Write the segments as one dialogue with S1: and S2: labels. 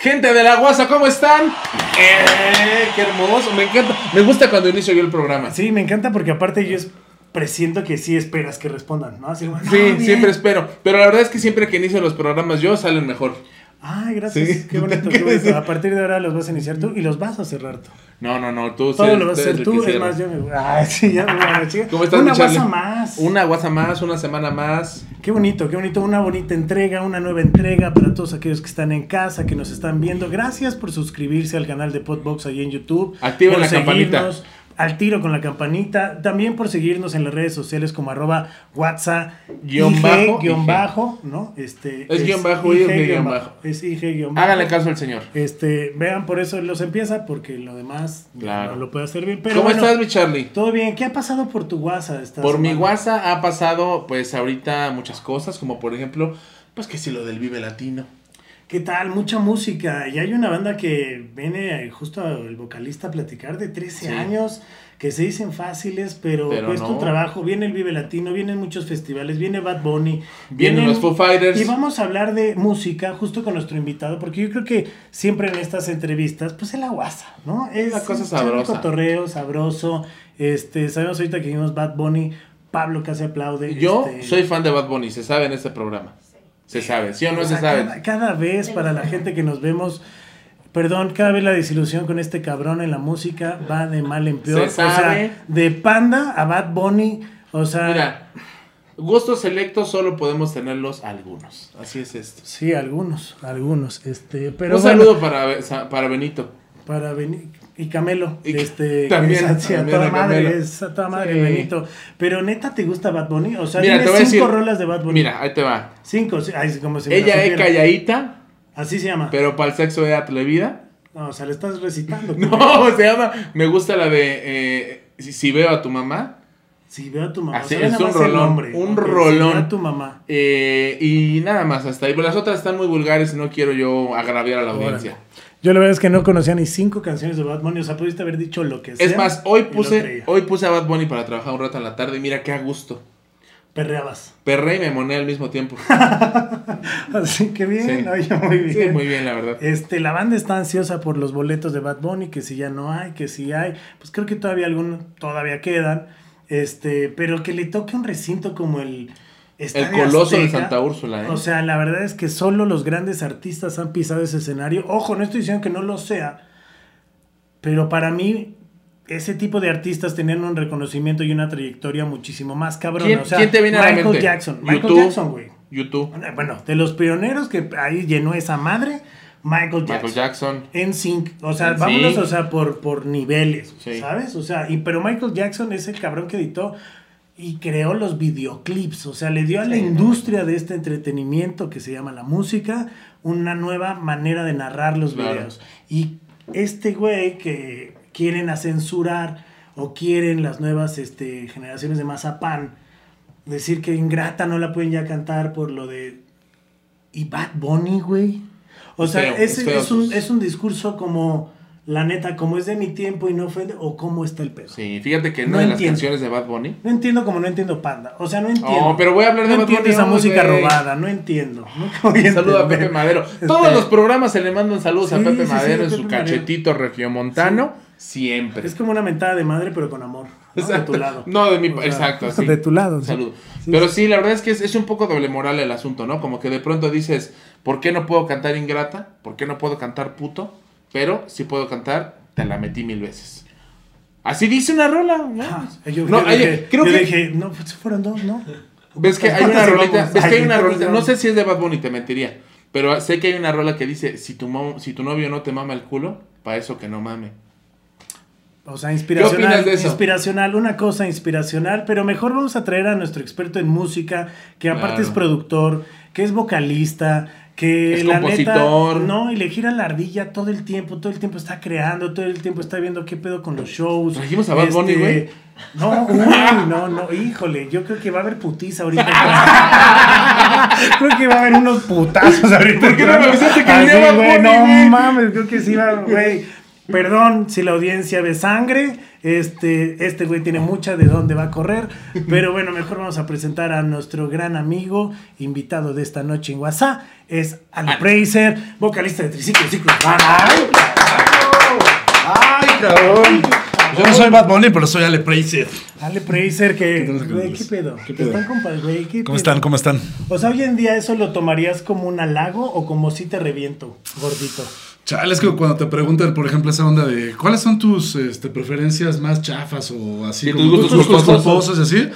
S1: Gente de la guasa, ¿cómo están? ¡Eh! ¡Qué hermoso! Me encanta. Me gusta cuando inicio yo el programa.
S2: Sí, me encanta porque aparte yo es- presiento que sí esperas que respondan, ¿no? Así
S1: Sí,
S2: "Ah, bien".
S1: siempre espero. Pero la verdad es que siempre que inicio los programas yo salen mejor.
S2: Ay, gracias.
S1: Sí.
S2: Qué bonito. A partir de ahora los vas a iniciar tú y los vas a cerrar tú.
S1: No, no, no. Tú
S2: Todo lo vas a hacer tú. Es más, yo me. Ay, sí, ya me voy a chica.
S1: ¿Cómo estás,
S2: Una guasa más.
S1: Una guasa más, una semana más.
S2: Qué bonito, qué bonito. Una bonita entrega, una nueva entrega para todos aquellos que están en casa, que nos están viendo. Gracias por suscribirse al canal de Podbox ahí en YouTube.
S1: Activen
S2: por
S1: la campanita.
S2: Al tiro con la campanita. También por seguirnos en las redes sociales como arroba WhatsApp.
S1: Guión
S2: IG,
S1: bajo,
S2: guion
S1: IG.
S2: bajo, ¿no? Este,
S1: Es guion bajo es de guion bajo.
S2: Es IG guion bajo.
S1: Háganle caso al señor.
S2: Este, vean, por eso los empieza, porque lo demás
S1: Claro.
S2: no lo puede hacer bien. Pero
S1: ¿Cómo
S2: bueno,
S1: estás, mi Charlie?
S2: Todo bien. ¿Qué ha pasado por tu WhatsApp esta
S1: Por mi? WhatsApp ha pasado, pues ahorita muchas cosas, como por ejemplo, pues que si lo del Vive Latino.
S2: ¿Qué tal? Mucha música. Y hay una banda que viene justo el vocalista a platicar de 13
S1: Sí.
S2: años, que se dicen fáciles, pero,
S1: Pero
S2: cuesta
S1: no.
S2: un trabajo. Viene el Vive Latino, vienen muchos festivales, viene Bad Bunny.
S1: Vienen los Foo Fighters.
S2: Y vamos a hablar de música justo con nuestro invitado, porque yo creo que siempre en estas entrevistas, pues es la guasa, ¿no? Es
S1: La cosa sabrosa.
S2: cotorreo, sabroso. Este, sabemos ahorita que vimos Bad Bunny, Pablo casi aplaude.
S1: Yo
S2: este,
S1: soy fan de Bad Bunny, se sabe en este programa. Se sabe, ¿sí o no
S2: O
S1: se sabe?
S2: Cada, cada vez para la gente que nos vemos, perdón, cada vez la desilusión con este cabrón en la música va de mal en peor.
S1: Se
S2: O
S1: sabe.
S2: sea, de Panda a Bad Bunny, o sea,
S1: Mira, gustos selectos solo podemos tenerlos algunos. Así es esto.
S2: sí, algunos, algunos, este, pero
S1: Un
S2: bueno,
S1: saludo para, para Benito.
S2: para Beni- y Camelo,
S1: Y-
S2: este,
S1: también,
S2: es a
S1: también
S2: toda madre, es a toda madre
S1: Sí.
S2: Benito. Pero neta, ¿te gusta Bad Bunny? O sea,
S1: Mira, a
S2: cinco rolas de Bad Bunny.
S1: Mira, ahí te va.
S2: Cinco, ay, como la
S1: Ella es calladita,
S2: Así se llama.
S1: pero para el sexo es atrevida.
S2: No, o sea, le estás recitando.
S1: No, se llama. Me gusta la de. eh, si, si veo a tu mamá.
S2: Si veo a tu mamá.
S1: Así
S2: o sea,
S1: es, un rolón,
S2: nombre.
S1: un
S2: Ok, si
S1: rolón.
S2: veo a tu mamá.
S1: eh, y nada más hasta ahí. Pero las otras están muy vulgares y no quiero yo agraviar a la
S2: Órale.
S1: audiencia.
S2: Yo la verdad es que no conocía ni cinco canciones de Bad Bunny. O sea, pudiste haber dicho lo que sea.
S1: Es más, hoy puse, hoy puse a Bad Bunny para trabajar un rato en la tarde y mira qué a gusto.
S2: Perreabas.
S1: Perré y me moné al mismo tiempo.
S2: Así que bien,
S1: Sí.
S2: oye, muy bien.
S1: Sí, muy bien, la verdad.
S2: Este, la banda está ansiosa por los boletos de Bad Bunny, que si ya no hay, que si hay, pues creo que todavía algunos todavía quedan, este, pero que le toque un recinto como el
S1: El coloso de Santa Úrsula, ¿eh?
S2: O sea, la verdad es que solo los grandes artistas han pisado ese escenario. Ojo, no estoy diciendo que no lo sea, pero para mí ese tipo de artistas tenían un reconocimiento y una trayectoria muchísimo más cabrona.
S1: ¿Quién,
S2: o sea,
S1: quién te viene a la
S2: Michael
S1: mente?
S2: Jackson. Michael
S1: YouTube,
S2: Jackson, güey.
S1: YouTube.
S2: Bueno, de los pioneros que ahí llenó esa madre, Michael Jackson.
S1: Michael Jackson.
S2: En sync, o sea, vámonos, o sea, por, por niveles,
S1: Sí.
S2: ¿sabes? O sea, y pero Michael Jackson es el cabrón que editó y creó los videoclips, o sea, le dio a la
S1: Sí.
S2: industria de este entretenimiento que se llama la música una nueva manera de narrar los
S1: Claro.
S2: videos. Y este güey que quieren a censurar o quieren las nuevas este, generaciones de Mazapán decir que Ingrata no la pueden ya cantar por lo de... ¿Y Bad Bunny, güey? O sea, es,
S1: es
S2: un, es un discurso como, la neta, como es de mi tiempo y no ofende, o cómo está el pedo.
S1: Sí, fíjate que
S2: No
S1: una de las
S2: entiendo.
S1: canciones de Bad Bunny.
S2: No entiendo como no entiendo Panda. O sea, no entiendo.
S1: No, pero voy a hablar de
S2: no
S1: Bad
S2: entiendo
S1: Bunny
S2: esa música robada, no entiendo. Nunca voy a
S1: Saludo a. Pepe Madero.
S2: Este-
S1: Todos los programas se le mandan saludos a Pepe
S2: sí, sí,
S1: Madero en
S2: Pepe
S1: su cachetito regiomontano. Siempre.
S2: Es como una mentada de madre, pero con amor. ¿no? De tu lado.
S1: No, de mi-
S2: O sea,
S1: exacto.
S2: De tu lado. sí.
S1: Pero
S2: sí.
S1: sí, la verdad es que es, es un poco doble moral el asunto, ¿no? Como que de pronto dices, ¿por qué no puedo cantar ingrata? ¿Por qué no puedo cantar puto? Pero sí puedo cantar, te la metí mil veces. Así dice una rola, ¿no?
S2: Ah, yo,
S1: No,
S2: yo
S1: hay-
S2: dije,
S1: creo
S2: yo
S1: que-
S2: dije, no, pues fueron dos, ¿no?
S1: ¿Ves que hay una
S2: ¿Cuántas
S1: rolita? ¿Ves que hay
S2: Ay,
S1: una
S2: ¿cuántas
S1: rolita? No sé si es de Bad Bunny, te mentiría. Pero sé que hay una rola que dice, si tu, mo- si tu novio no te mama el culo, para eso que no mame.
S2: O sea, inspiracional.
S1: opinas de eso?
S2: Inspiracional, una cosa inspiracional, pero mejor vamos a traer a nuestro experto en música, que aparte
S1: Claro.
S2: es productor, que es vocalista, que
S1: Es
S2: la
S1: compositor.
S2: neta, no, y le gira la ardilla todo el tiempo, todo el tiempo está creando, todo el tiempo está viendo qué pedo con los shows. Este,
S1: Trajimos a Bad Bunny, güey.
S2: No, uy, no, no, híjole, yo creo que va a haber putiza ahorita. creo que va a haber unos putazos ahorita.
S1: ¿Por qué no me avisaste que venía Bad
S2: güey,
S1: Bunny,
S2: No mames, creo que sí va, güey. Perdón si la audiencia ve sangre. Este, este güey tiene mucha de dónde va a correr. Pero bueno, mejor vamos a presentar a nuestro gran amigo, invitado de esta noche en WhatsApp. Es Ale Preiser, vocalista de Triciclo Ciclo. ¡Ay!
S3: ¡Ay, cabrón! Yo no soy Bad Bunny, pero soy Ale Preiser.
S2: Ale Preiser, que.
S3: ¿Qué
S2: pedo?
S3: ¿Qué pedo?
S2: ¿Están compas, güey? ¿Qué
S3: ¿Cómo
S2: pedo?
S3: están? ¿Cómo están?
S2: O sea, hoy en día eso lo tomarías como un halago o como si te reviento, gordito.
S3: Chale, es que cuando te preguntan, por ejemplo, esa onda de cuáles son tus este, preferencias más chafas o así,
S1: Sí,
S3: como
S1: tus gustos culposos.
S3: y así,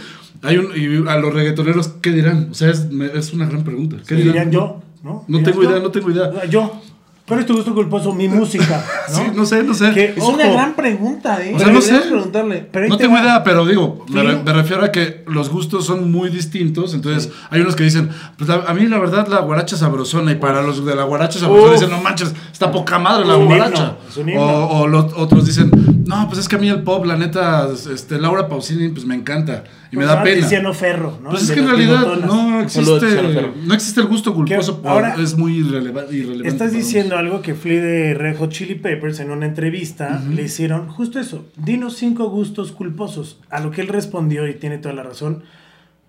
S3: hay un, y a los reggaetoneros, ¿qué dirán? O sea, es, me- es una gran pregunta. ¿Qué
S2: dirían yo? ¿No?
S3: No
S2: ¿Dirás
S3: tengo idea, no tengo idea.
S2: Yo. ¿Cuál es tu gusto culposo? Mi música. ¿no?
S3: Sí, no sé, no sé.
S2: Que-
S1: Es una gran pregunta, ¿eh?
S3: No sé.
S1: preguntarle.
S2: Pero
S3: No
S2: te
S3: tengo
S2: va.
S3: idea, pero digo, me, re- me refiero a que los gustos son muy distintos. Entonces, hay unos que dicen, pues a, a mí la verdad la guaracha sabrosona. Y para los de la guaracha sabrosona
S2: Uf.
S3: dicen, no manches, está poca madre la guaracha. O, o los otros dicen, no, pues es que a mí el pop, la neta, este, Laura Pausini, pues me encanta. Y me da
S2: Ahora
S3: pena.
S2: Tiziano Ferro, ¿no?
S3: Pues
S2: El
S3: es que en realidad no existe, no existe el gusto culposo. Por-
S2: ahora-
S3: es muy irreleva- irrelevante.
S2: Estás diciendo algo que Flea de Red Hot Chili Peppers en una entrevista le hicieron justo eso. Dinos cinco gustos culposos. A lo que él respondió, y tiene toda la razón,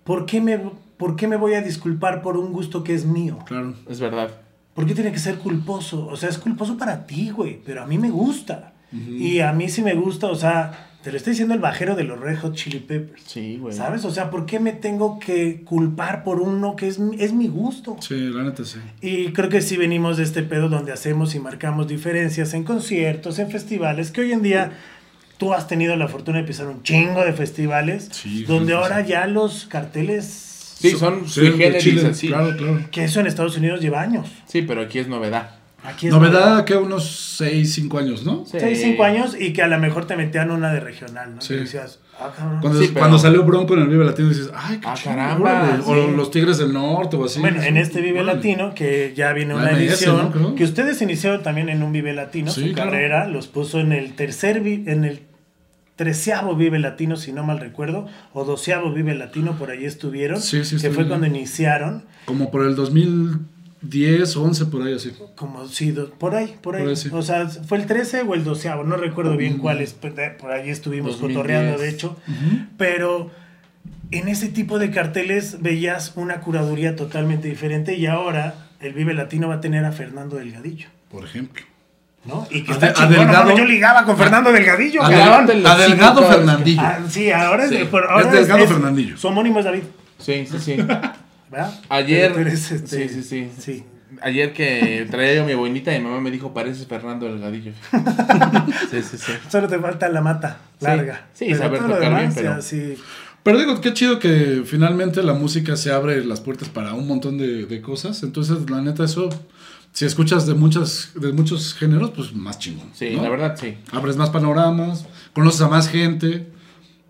S2: ¿por qué me, por qué me voy a disculpar por un gusto que es mío?
S3: Claro.
S1: Es verdad.
S2: ¿Por qué tiene que ser culposo? O sea, es culposo para ti, güey, pero a mí me gusta. Y a mí sí me gusta, o sea, te lo estoy diciendo el bajero de los Red Hot Chili Peppers.
S1: Sí, güey.
S2: ¿Sabes? O sea, ¿por qué me tengo que culpar por uno que es, mi- es mi gusto?
S3: Sí, la neta sí.
S2: Y creo que sí venimos de este pedo donde hacemos y marcamos diferencias en conciertos, en festivales, que hoy en día tú has tenido la fortuna de pisar un chingo de festivales,
S3: Sí,
S2: donde
S3: sí,
S2: ahora
S3: sí.
S2: ya los carteles,
S1: Sí, son
S3: Sí,
S1: sui
S3: de Chile,
S1: así.
S3: Claro, claro.
S2: que eso en Estados Unidos lleva años.
S1: Sí, pero aquí es novedad.
S2: Aquí es
S3: Novedad que unos 6, 5 años, ¿no?
S2: 6, sí. 5 años y que a lo mejor te metían una de regional, ¿no?
S3: Sí.
S2: Decías, ah,
S3: cuando,
S1: sí, pero...
S3: cuando, salió Bronco en el Vive Latino dices, ay, qué
S1: ah, caramba,
S3: O los Tigres del Norte o así.
S2: Bueno, en este Vive Latino, que ya viene una edición, que ustedes iniciaron también en un Vive Latino, su carrera los puso en el tercer, en el treceavo Vive Latino, si no mal recuerdo, o doceavo Vive Latino, por ahí estuvieron,
S3: sí, sí,
S2: que fue cuando iniciaron.
S3: Como por el 2000 10, 11 por ahí así.
S2: Como sí, do, por ahí, por ahí. O sea, fue el 13 o el 12, no recuerdo bien cuál es, por ahí estuvimos cotorreando de hecho, pero en ese tipo de carteles veías una curaduría totalmente diferente y ahora el Vive Latino va a tener a Fernando Delgadillo.
S3: Por ejemplo.
S2: ¿no? Y que está
S3: de,
S2: chingón,
S3: Delgado,
S2: no, yo ligaba con Fernando ah, Delgadillo,
S3: a,
S2: cabrón.
S3: Fernandillo.
S2: Ah, sí, ahora. Es, ahora
S3: es, Delgado es, Fernandillo.
S2: Su homónimo es David.
S1: Sí, sí, sí.
S2: ¿verdad?
S1: Ayer.
S2: Pero este,
S1: Sí, sí, sí.
S2: sí.
S1: Ayer que traía yo mi boinita y mi mamá me dijo, pareces Fernando Delgadillo. sí, sí, sí.
S2: Solo te falta la mata
S1: Sí.
S2: larga.
S1: Sí,
S2: Pero
S1: saber tocar bien,
S2: demás,
S1: pero-
S2: ya, sí.
S3: Pero digo, qué chido que finalmente la música se abre las puertas para un montón de, de cosas. Entonces, la neta, eso, si escuchas de muchas de muchos géneros, pues más chingón.
S1: Sí,
S3: ¿no?
S1: la verdad, sí.
S3: Abres más panoramas, conoces a más gente,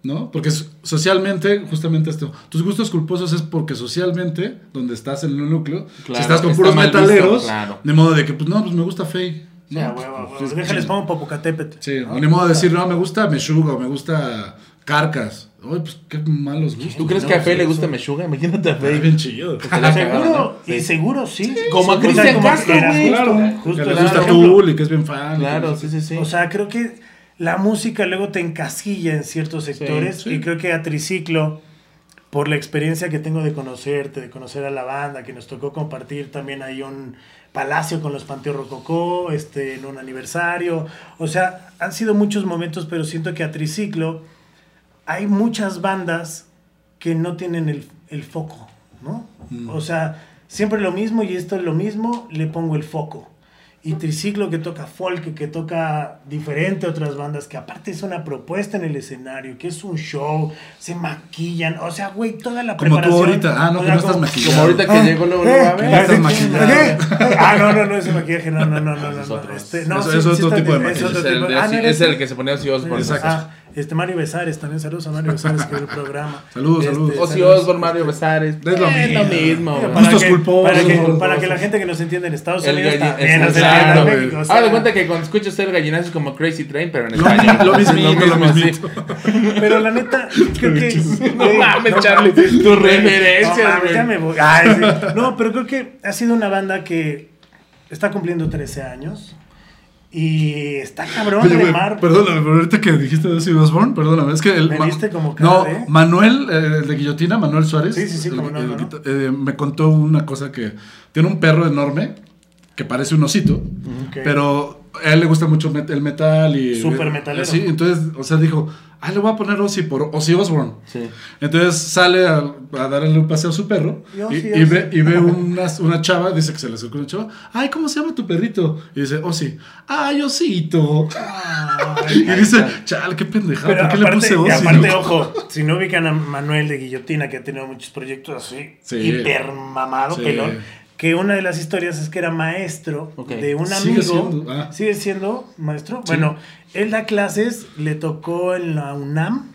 S3: ¿no? Porque socialmente, justamente esto, tus gustos culposos es porque socialmente, donde estás en el núcleo,
S1: Claro,
S3: si estás con puros
S1: mal visto,
S3: metaleros,
S1: claro.
S3: de modo de que, pues no, pues me gusta Faye. ¿no?
S2: Ya, huevo, huevo.
S3: Pues,
S2: Déjales
S3: sí.
S2: pongo Popocatépetl.
S3: Sí,
S2: ¿no?
S3: o ni modo de decir, no, me gusta Meshuga o me gusta Carcas. Ay, pues qué malos gustos.
S1: ¿Tú crees
S3: ¿no?
S1: que a
S3: Sí,
S1: le gusta Meshuga? Imagínate a
S3: Ay,
S1: Fe.
S3: bien
S1: la cagaron,
S2: Seguro, y
S1: Sí.
S2: seguro sí.
S1: Como a Cristian Castro, güey.
S3: Claro,
S2: justo
S3: que le gusta. Tool y que es bien fan.
S1: Claro, sí, sí, sí.
S2: O sea, creo que la música luego te encasilla en ciertos sectores
S3: sí.
S2: y creo que a Triciclo, por la experiencia que tengo de conocerte, de conocer a la banda, que nos tocó compartir también ahí un palacio con los Panteón Rococó, este, en un aniversario, o sea, han sido muchos momentos, pero siento que a Triciclo hay muchas bandas que no tienen el, el foco, ¿no? O sea, siempre lo mismo y esto es lo mismo, le pongo el foco. Y Triciclo que toca folk, que toca diferente a otras bandas, que aparte es una propuesta en el escenario, que es un show, se maquillan, o sea, güey, toda la
S3: Como tú
S2: preparación.
S3: ahorita. Ah, no, que no estás
S2: como-
S3: maquillado.
S1: Como ahorita que
S2: Ah,
S1: llegó luego,
S2: eh,
S1: luego, a ver.
S3: Ya estás
S2: ¿eh?
S3: maquillado.
S2: ¿eh? Ah, no, no, no, ese maquillaje, no, no, no, no, no. No,
S1: otro.
S2: este, no,
S3: Eso
S2: sí,
S3: es
S2: sí
S3: otro
S2: está-
S3: tipo de maquillaje.
S1: Es el,
S2: ah, no,
S1: que se ponía así Osborne.
S3: Exacto.
S2: Este Mario Besares, también saludos a Mario Besares que el programa.
S3: Saludos,
S2: Este,
S3: saludos.
S2: Saludos.
S1: Osbourne, Mario Besares.
S3: Es lo
S1: Eh, lo
S3: mismo.
S1: mismo.
S2: Para que-
S3: culposos.
S2: Para que, para que la gente que nos entiende en Estados
S1: El
S2: Unidos también nos entienda en. México. o sea,
S1: de cuenta que cuando escuchas el gallinazo es como Crazy Train, pero en
S3: Lo,
S1: español.
S3: lo mismito, lo
S1: mismo.
S2: Pero la neta, creo que.
S1: No mames, Charlie, tus referencias,
S2: No mames,
S1: güey.
S2: ya me voy. Ay, sí. No, pero creo que ha sido una banda que está cumpliendo 13 años Y está cabrón
S3: Oye, güey,
S2: remar.
S3: perdóname, pero ahorita que dijiste de Ozzy Osbourne, perdóname, es que el...
S2: Me viste como
S3: No,
S2: cara de-
S3: Manuel, eh, el de Guillotina, Manuel Suárez.
S2: Sí, sí, sí,
S3: el-
S2: cómo no,
S3: el
S2: no, no.
S3: eh, me contó una cosa que tiene un perro enorme que parece un osito, pero a él le gusta mucho met- el metal y...
S2: Súper metalero.
S3: Sí, entonces, o sea, dijo, ah, le voy a poner Ozzy por Ozzy Osbourne.
S1: Sí.
S3: Entonces sale a, a darle un paseo a su perro
S2: Y
S3: ve, y ve una, una chava, dice que se le acercó una chava, ay, ¿cómo se llama tu perrito? Y dice, Ozzy, ay, Osito.
S2: Ay,
S3: Y dice, chal, qué pendejada, ¿por qué le
S2: aparte,
S3: puse
S2: y
S3: Ozzy?
S2: aparte,
S3: no?"
S2: ojo, si no ubican a Manuel de Guillotina, que ha tenido muchos proyectos así,
S3: Sí.
S2: hiper mamado,
S3: Sí.
S2: pelón, que una de las historias es que era maestro de un
S3: Sigue
S2: amigo.
S3: siendo, ah.
S2: ¿Sigue siendo maestro?
S3: Sí.
S2: Bueno, él da clases, le tocó en la UNAM.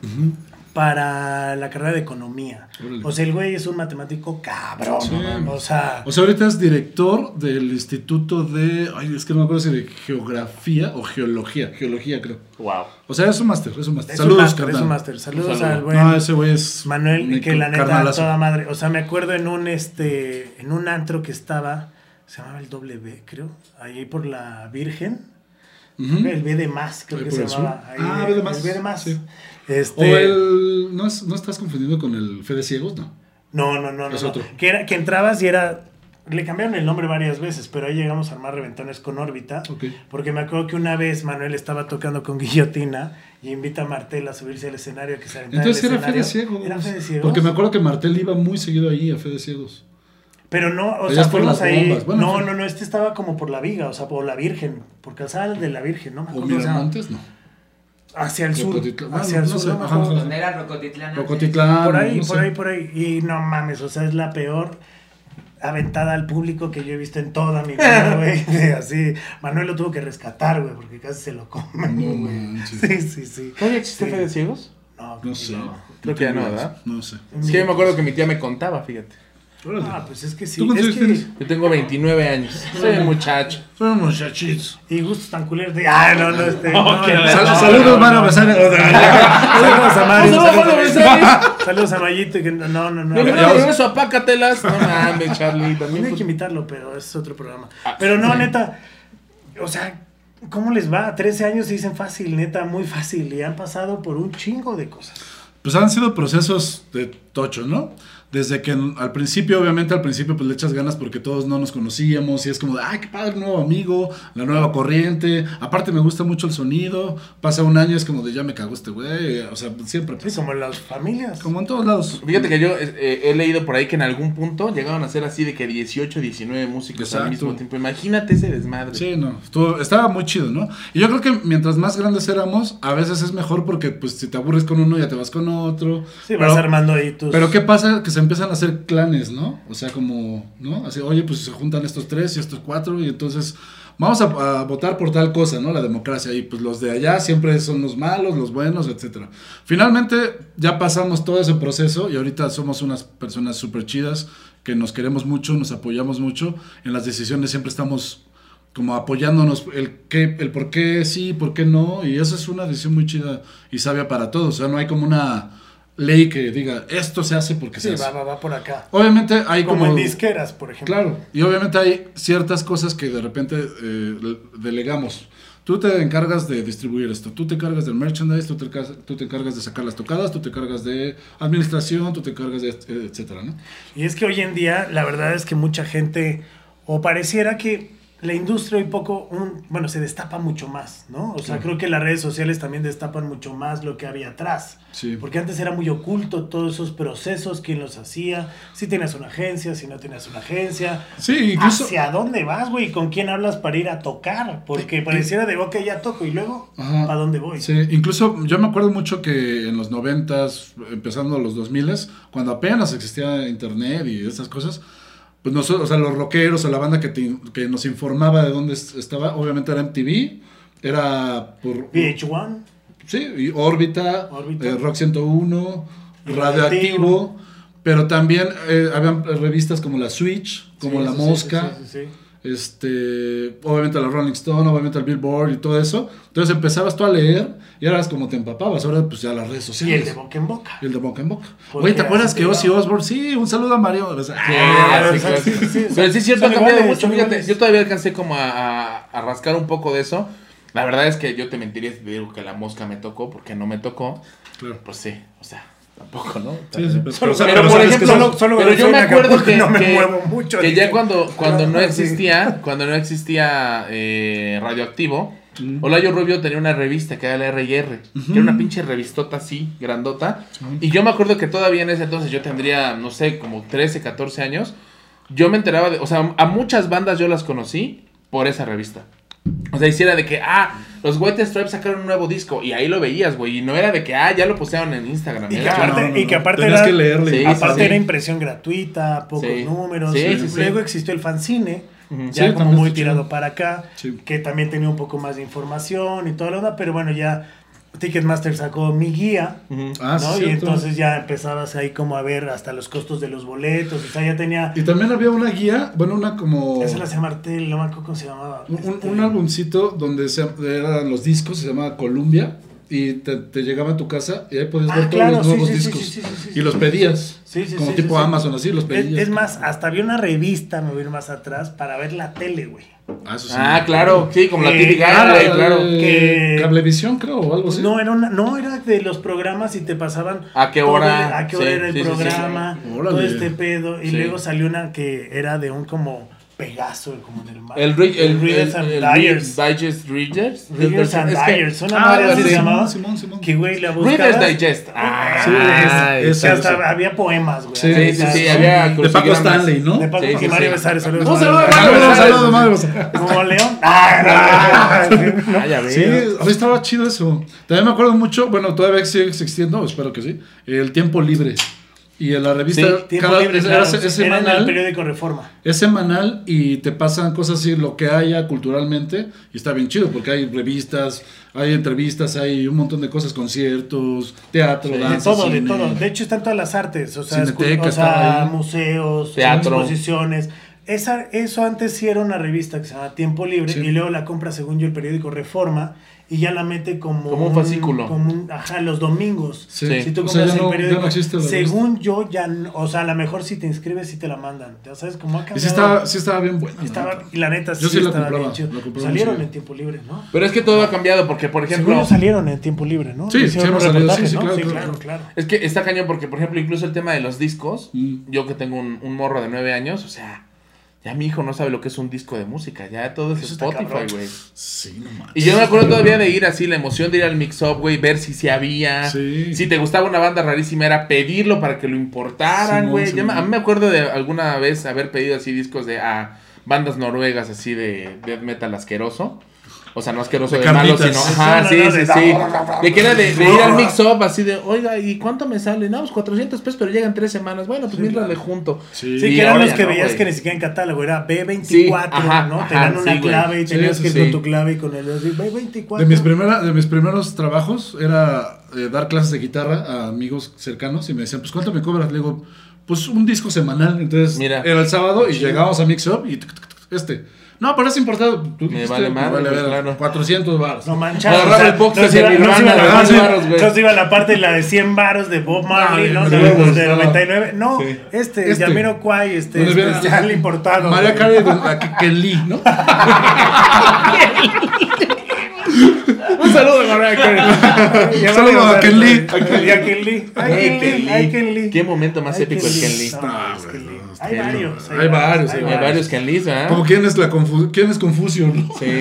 S2: Para la carrera de economía.
S3: Órale.
S2: O sea, el güey es un matemático cabrón.
S3: Sí.
S2: ¿no? O sea,
S3: O sea, ahorita es director del Instituto de. Ay, es que no me acuerdo si de Geografía o Geología. Geología, creo.
S1: Wow.
S3: O sea, es un máster, es un máster. Saludos,
S2: máster, es un máster. Saludos al buen
S3: No, ese güey es.
S2: Manuel, que la neta,
S3: carnalazo.
S2: toda madre. O sea, me acuerdo en un este en un antro que estaba, se llamaba el W, creo, ahí por la Virgen. El B de más, creo
S3: Ahí
S2: que se llamaba. Ahí,
S3: Ah, B de más,
S2: El B de más.
S3: sí.
S2: Este,
S3: O el. ¿no, es- ¿No estás confundiendo con el Fede Ciegos? No.
S2: No, no, no, no.
S3: Es
S2: no.
S3: otro.
S2: Que, era, que entrabas y era. Le cambiaron el nombre varias veces, pero ahí llegamos a armar reventones con órbita.
S3: Ok.
S2: Porque me acuerdo que una vez Manuel estaba tocando con Guillotina y invita a Martel a subirse al escenario que se aventara
S3: Entonces
S2: el
S3: era Fede
S2: escenario.
S3: Ciegos.
S2: Era Fede Ciegos.
S3: Porque me acuerdo que Martel iba muy seguido ahí a Fede Ciegos.
S2: Pero no, o
S3: Allá
S2: sea, fuimos ahí.
S3: Bueno,
S2: no, no, no, este estaba como por la viga, o sea, por la Virgen, por Calzada de la Virgen, ¿no? me
S3: O
S2: acuerdo llama.
S3: Miramontes, no.
S2: Hacia el sur.
S3: Rocotitlán.
S2: Hacia el
S3: no
S2: sur,
S4: Rocotitlán.
S2: Por ahí,
S3: no
S2: por
S3: sé.
S2: ahí, por ahí. Y no mames, o sea, es la peor aventada al público que yo he visto en toda mi vida, güey. Así, Manuel lo tuvo que rescatar, güey, porque casi se lo comen,
S3: No
S2: güey. Sí, sí, sí.
S1: ¿Todavía existe
S2: Sí.
S1: Fe de Ciegos?
S2: No,
S3: No sé.
S1: Creo que ya no, ¿verdad?
S3: No sé.
S1: Es que yo me acuerdo que mi tía me contaba, fíjate.
S2: Ah, pues es que sí.
S3: ¿Tú cuántos
S2: Es
S3: años
S2: que,
S3: tienes?
S1: Yo tengo 29 años. Soy un muchacho.
S3: Fueron muchachitos.
S2: y gustos tan culeros de. Ah, no, no, este. no,
S1: que
S2: no,
S3: saludos,
S2: no,
S3: mano,
S2: no. Saludos a Mario.
S1: No, no,
S2: Saludos,
S1: no,
S2: a-
S1: Besares.
S2: saludos a Mayito. Que no, no, no. no.
S1: Yo
S3: ya-
S1: me regreso a Pácatelas. No mames, Charlie.
S2: También hay que
S1: pues,
S2: invitarlo, pero es otro programa.
S1: Ah,
S2: Pero no, neta. O sea, ¿cómo les va? 13 años se dicen fácil, neta, muy fácil. Y han pasado por un chingo de cosas.
S3: Pues han sido procesos de tocho, ¿no? Desde que en- al principio, obviamente al principio pues le echas ganas porque todos no nos conocíamos y es como, de, ay, qué padre, nuevo amigo, la nueva corriente. Aparte me gusta mucho el sonido. Pasa un año, es como de, ya me cago este güey. O sea, siempre
S2: Sí, como las familias.
S3: Como en todos lados.
S1: Fíjate que yo eh, he leído por ahí que en algún punto llegaron a ser así de que 18, 19 músicos al
S3: Exacto.
S1: mismo tiempo. Imagínate ese desmadre.
S3: Sí, no, estuvo- estaba muy chido, ¿no? Y yo creo que mientras más grandes éramos, a veces es mejor porque pues si te aburres con uno ya te vas con otro.
S2: Sí, vas
S3: Pero-
S2: armando ahí tus.
S3: Pero ¿qué pasa? Que se empiezan a hacer clanes, ¿no? O sea, como, ¿no? Así, oye, pues se juntan estos tres y estos cuatro y entonces vamos a, votar por tal cosa, ¿no? La democracia. Y pues los de allá siempre son los malos, los buenos, etcétera. Finalmente ya pasamos todo ese proceso y ahorita somos unas personas súper chidas que nos queremos mucho, nos apoyamos mucho. En las decisiones siempre estamos como apoyándonos el qué, el por qué sí, por qué no, y eso es una decisión muy chida y sabia para todos, o sea, no hay como una ley que diga esto se hace porque
S2: Sí,
S3: se hace.
S2: va, va, va por acá.
S3: Obviamente hay
S2: Como,
S3: como,
S2: en disqueras, por ejemplo.
S3: claro, y obviamente hay ciertas cosas que de repente eh, le- delegamos. Tú te encargas de distribuir esto, tú te encargas del merchandise, tú te, tú te encargas de sacar las tocadas, tú te encargas de administración, tú te encargas de et- etcétera, ¿no?
S2: Y es que hoy en día la verdad es que mucha gente, o pareciera que la industria un poco, un- bueno, se destapa mucho más, ¿no? O sea, creo que las redes sociales también destapan mucho más lo que había atrás.
S3: Sí.
S2: Porque antes era muy oculto todos esos procesos, quién los hacía, si tenías una agencia, si no tenías una agencia.
S3: Sí, incluso...
S2: ¿Hacia dónde vas, güey? ¿Con quién hablas para ir a tocar? Porque pareciera de, ok, ya toco y luego,
S3: Ajá.
S2: ¿para dónde voy?
S3: Sí, incluso yo me acuerdo mucho que en los noventas, empezando los 2000 cuando apenas existía internet y esas cosas, pues nosotros, o sea, los rockeros o la banda que, te- que nos informaba de dónde es- estaba, obviamente era MTV, era por...
S2: VH1.
S3: Sí, y Órbita, eh, Rock 101,
S2: Radioactivo.
S3: Pero también eh, habían revistas como La Switch, como
S2: Sí,
S3: La Mosca
S2: sí, sí, sí.
S3: Este, obviamente la Rolling Stone, obviamente el Billboard y todo eso. Entonces empezabas tú a leer y ahora es como te empapabas. Ahora pues ya las redes
S2: Y el
S3: sociales.
S2: de boca en boca.
S3: Y el de boca en boca. Oye, ¿te acuerdas que Ozzy. Osbourne? Sí, un saludo a Mario. O sea,
S1: Ah, sí,
S2: sí, sí, sí,
S1: Pero sí es cierto, ha cambiado mucho. Fíjate, yo todavía alcancé como a, a- a rascar un poco de eso. La verdad es que yo te mentiría si te digo que la mosca me tocó, porque no me tocó.
S3: Claro.
S1: Pues sí, o sea, tampoco, ¿no?
S3: Sí, sí, pero,
S2: Solo-
S3: o sea,
S1: pero
S3: pero
S1: por ejemplo,
S3: son-
S2: solo-
S1: pero yo me acuerdo que,
S2: y no me
S1: que-
S2: muevo mucho,
S1: que
S2: dije.
S1: ya cuando, cuando no
S2: sí.
S1: existía, cuando no existía eh, radioactivo, Olayo Rubio tenía una revista que era la R&R, que era una pinche revistota así, grandota, y yo me acuerdo que todavía en ese entonces yo tendría, no sé, como 13, 14 años, yo me enteraba de, o sea, a muchas bandas yo las conocí por esa revista. O sea, hiciera de que, ah, los White Stripes sacaron un nuevo disco. Y ahí lo veías, güey. Y no era de que, ah, ya lo postearon en Instagram.
S2: Y
S1: Era
S2: que aparte,
S3: no, no,
S2: y que aparte era,
S3: que leerle.
S1: Sí,
S2: aparte
S1: sí.
S2: era impresión gratuita, pocos
S1: Sí.
S2: números.
S1: Sí,
S2: y
S1: sí, sí.
S2: luego existió el fanzine,
S1: Ujú.
S2: ya
S3: Sí,
S2: como muy tirado
S3: chido.
S2: para acá,
S3: Sí.
S2: que también tenía un poco más de información y toda la onda, pero bueno, ya Ticketmaster sacó mi guía.
S3: Ah, sí,
S2: ¿no? y
S3: cierto.
S2: entonces ya empezabas ahí como a ver hasta los costos de los boletos, o sea, ya tenía...
S3: Y también había una guía, bueno, una como...
S2: Esa la se llama Artel, no me acuerdo cómo se llamaba.
S3: Un,
S2: Este,
S3: un álbumcito donde se, eran los discos, se llamaba Columbia, y te, te llegaba a tu casa y ahí podías
S2: Ah,
S3: ver todos los
S2: sí,
S3: nuevos
S2: sí, sí,
S3: discos.
S2: sí, sí, sí, sí,
S3: y los
S2: sí.
S3: pedías.
S2: Sí, sí,
S3: como
S2: sí,
S3: tipo
S2: sí, sí.
S3: Amazon, así los
S2: Es,
S3: pedías.
S2: es más, hasta había una revista, me voy a ir más atrás, para ver la tele, güey.
S3: Ah, eso sí.
S1: Ah, claro, sí, como la
S2: Eh,
S1: típica, güey,
S2: la-
S1: claro.
S2: que-
S3: Cablevisión, creo, o algo así.
S2: No, era una, no, era de los programas y te pasaban
S1: ¿A qué hora?
S2: a qué
S1: Sí,
S2: hora era el
S1: sí, sí, sí.
S2: programa, todo este pedo. Y
S1: Sí.
S2: luego salió una que era de un como Pegaso, como del mar.
S1: El, Ri- el,
S2: Readers
S1: el-
S2: and
S1: el
S2: Dyers.
S1: Digest Readers.
S2: Readers and
S1: Es que-
S2: Dyers, una
S3: Ah,
S2: madre así
S3: sí,
S2: se llamaba.
S3: Simón, Simón.
S2: Que güey la buscabas.
S1: Readers Digest. Ah,
S3: Sí,
S1: es-
S3: es-
S2: que hasta había poemas, güey.
S3: Sí,
S1: Sí, sí, sí, había
S3: De Paco. Stanley, ¿no?
S2: De Paco
S1: Sí, sí,
S2: y Mario. Besares. saludos,
S1: Un saludo a
S2: Mario
S1: Besares.
S2: Como León. Ah, no.
S1: Ya
S3: Sí,
S1: veo.
S3: a mí estaba chido eso. También me acuerdo mucho, bueno, todavía sigue existiendo, espero que sí, el tiempo libre. Y en la revista
S1: Sí,
S3: cada
S2: libre,
S3: es,
S2: claro.
S3: es- es
S2: Era en el
S3: semanal,
S2: periódico Reforma.
S3: es semanal y te pasan cosas así, lo que haya culturalmente, y está bien chido porque hay revistas, hay entrevistas, hay un montón de cosas, conciertos, teatro,
S2: De
S3: danza,
S2: todo, de
S3: cine.
S2: todo. De hecho, están todas las artes. O sea,
S3: Cineteca
S2: escu- o sea, museos,
S1: Teatro.
S2: exposiciones. Esa, eso antes sí era una revista que se llama Tiempo Libre
S3: Sí.
S2: y luego la compra, según yo, el periódico Reforma y ya la mete como,
S1: Como un fascículo.
S2: como un- ajá, los domingos.
S3: Sí.
S1: Sí.
S2: Si tú
S3: O sea,
S2: compras el periódico,
S3: ya no existe la revista.
S2: según yo, ya, o sea, a lo mejor si te inscribes, sí te la mandan. Ya sabes cómo ha
S3: Y
S2: cambiado.
S3: sí estaba, sí estaba bien buena.
S2: Y
S3: la
S2: estaba-
S3: neta.
S2: y la neta,
S3: Yo
S2: sí,
S3: sí la
S2: estaba
S3: compraba,
S2: bien chido.
S3: la
S2: Salieron en tiempo libre, ¿no?
S1: Pero es que todo ha cambiado porque, por
S2: Según
S1: ejemplo,
S2: yo salieron en tiempo libre, ¿no?
S3: Sí, sí hemos salido, sí, sí,
S2: ¿no?
S3: claro,
S2: Sí,
S3: claro,
S2: claro, claro.
S1: es que está cañón porque, por ejemplo, incluso el tema de los discos,
S3: Mm.
S1: yo que tengo un, un morro de nueve años, o sea, ya mi hijo no sabe lo que es un disco de música, ya todo es
S2: Eso
S1: Spotify, güey.
S3: Sí, no mames.
S1: Y yo me acuerdo todavía de ir así, la emoción de ir al mix-up, güey, ver si se había.
S3: Sí.
S1: Si te gustaba una banda rarísima, era pedirlo para que lo importaran, güey. A mí me acuerdo de alguna vez haber pedido así discos de a bandas noruegas, así de death metal asqueroso. O sea, no asqueroso
S3: De
S1: de, malo, sino.
S2: Sí,
S1: Ajá,
S2: no,
S1: sí,
S2: no,
S1: sí,
S2: de-
S1: sí. De que era de, de ir al mix-up, así de, oiga, ¿y cuánto me sale? No, pues 400 pesos, pero llegan tres semanas. Bueno, pues mira, le junto.
S3: Sí.
S2: Sí, que eran los que
S1: no,
S2: veías
S1: güey.
S2: que ni siquiera en catálogo, era B24,
S1: Sí, ajá,
S2: ¿no?
S1: ajá,
S2: Tenían una
S1: sí, güey.
S2: clave y
S3: Sí,
S2: tenías
S3: sí,
S2: que ir
S3: sí.
S2: con tu clave y con el así, B24.
S3: De mis, primera, de mis primeros trabajos era eh, dar clases de guitarra a amigos cercanos y me decían, pues ¿cuánto me cobras? Le digo, pues un disco semanal. Entonces
S1: Mira.
S3: era el sábado y llegábamos a Mix Up y este. No, pero es importado. Tú
S1: Me vale madre,
S3: vale
S1: pues,
S3: ver,
S1: claro.
S3: 400 baros.
S2: No manchas.
S1: Agarraba el
S2: nos
S1: de
S2: iba,
S1: Nirvana,
S2: iba
S1: de
S2: la, iba-
S1: varos, güey.
S2: nos iba la parte de la de 100 varos de Bob Marley,
S3: Ay,
S2: ¿no?
S3: de
S2: De,
S3: huevos,
S2: los de
S3: no.
S2: 99. No,
S3: Sí.
S2: este,
S3: Este.
S2: Yamiro Kwai, este, especial importado.
S3: María. Carey, a Ken Lee, ¿no?
S1: Un saludo, Mariah Carey.
S2: Ya
S3: Saludo a Ken Lee.
S2: Y a Ken Lee. Ay, Ken Lee. Ay, Ken Lee.
S1: Qué momento más épico el Ken Lee.
S2: Lee. Hay
S3: Lee.
S2: varios.
S3: Hay varios, hay
S1: varios Ken Lees, ¿verdad?
S3: Como quién es, la confu- quién es Confucio, ¿no?
S1: Sí.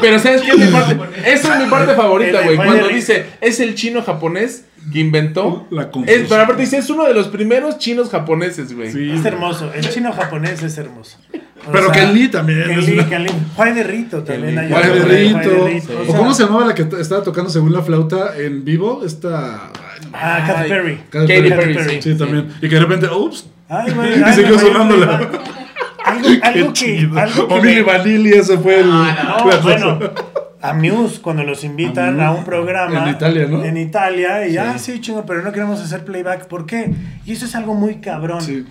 S1: Pero ¿sabes qué es mi parte? Esa es mi parte favorita, güey. Cuando dice, es el chino japonés que inventó.
S3: La.
S1: Es, pero aparte dice, es uno de los primeros chinos japoneses, güey.
S3: Sí.
S2: Es hermoso. El chino japonés es hermoso. O
S3: Pero Ken Lee también
S2: Ken
S3: es
S2: Lee,
S3: una-
S2: Ken Lee. Juay de Rito también. hay otro,
S3: de Rito.
S2: de Rito.
S3: ¿O
S2: sea,
S3: cómo se llamaba la que estaba tocando según la flauta en vivo? Esta. no,
S2: Ah, Katy. Perry.
S3: Katy Perry.
S1: Perry,
S3: Sí, también. Y que de repente, ups.
S2: Ay, güey.
S3: Y
S2: ay,
S3: siguió sonándola.
S2: Algo, algo que. Algo que
S3: O Milli
S2: me-
S3: Vanilli, ese fue el.
S2: No,
S3: la
S2: bueno, a Muse cuando los invitan
S3: A
S2: un programa
S3: En Italia, ¿no?
S2: En Italia y
S3: Sí.
S2: ah sí chingo, pero no queremos hacer playback, ¿por qué? Y eso es algo muy cabrón.
S3: Sí.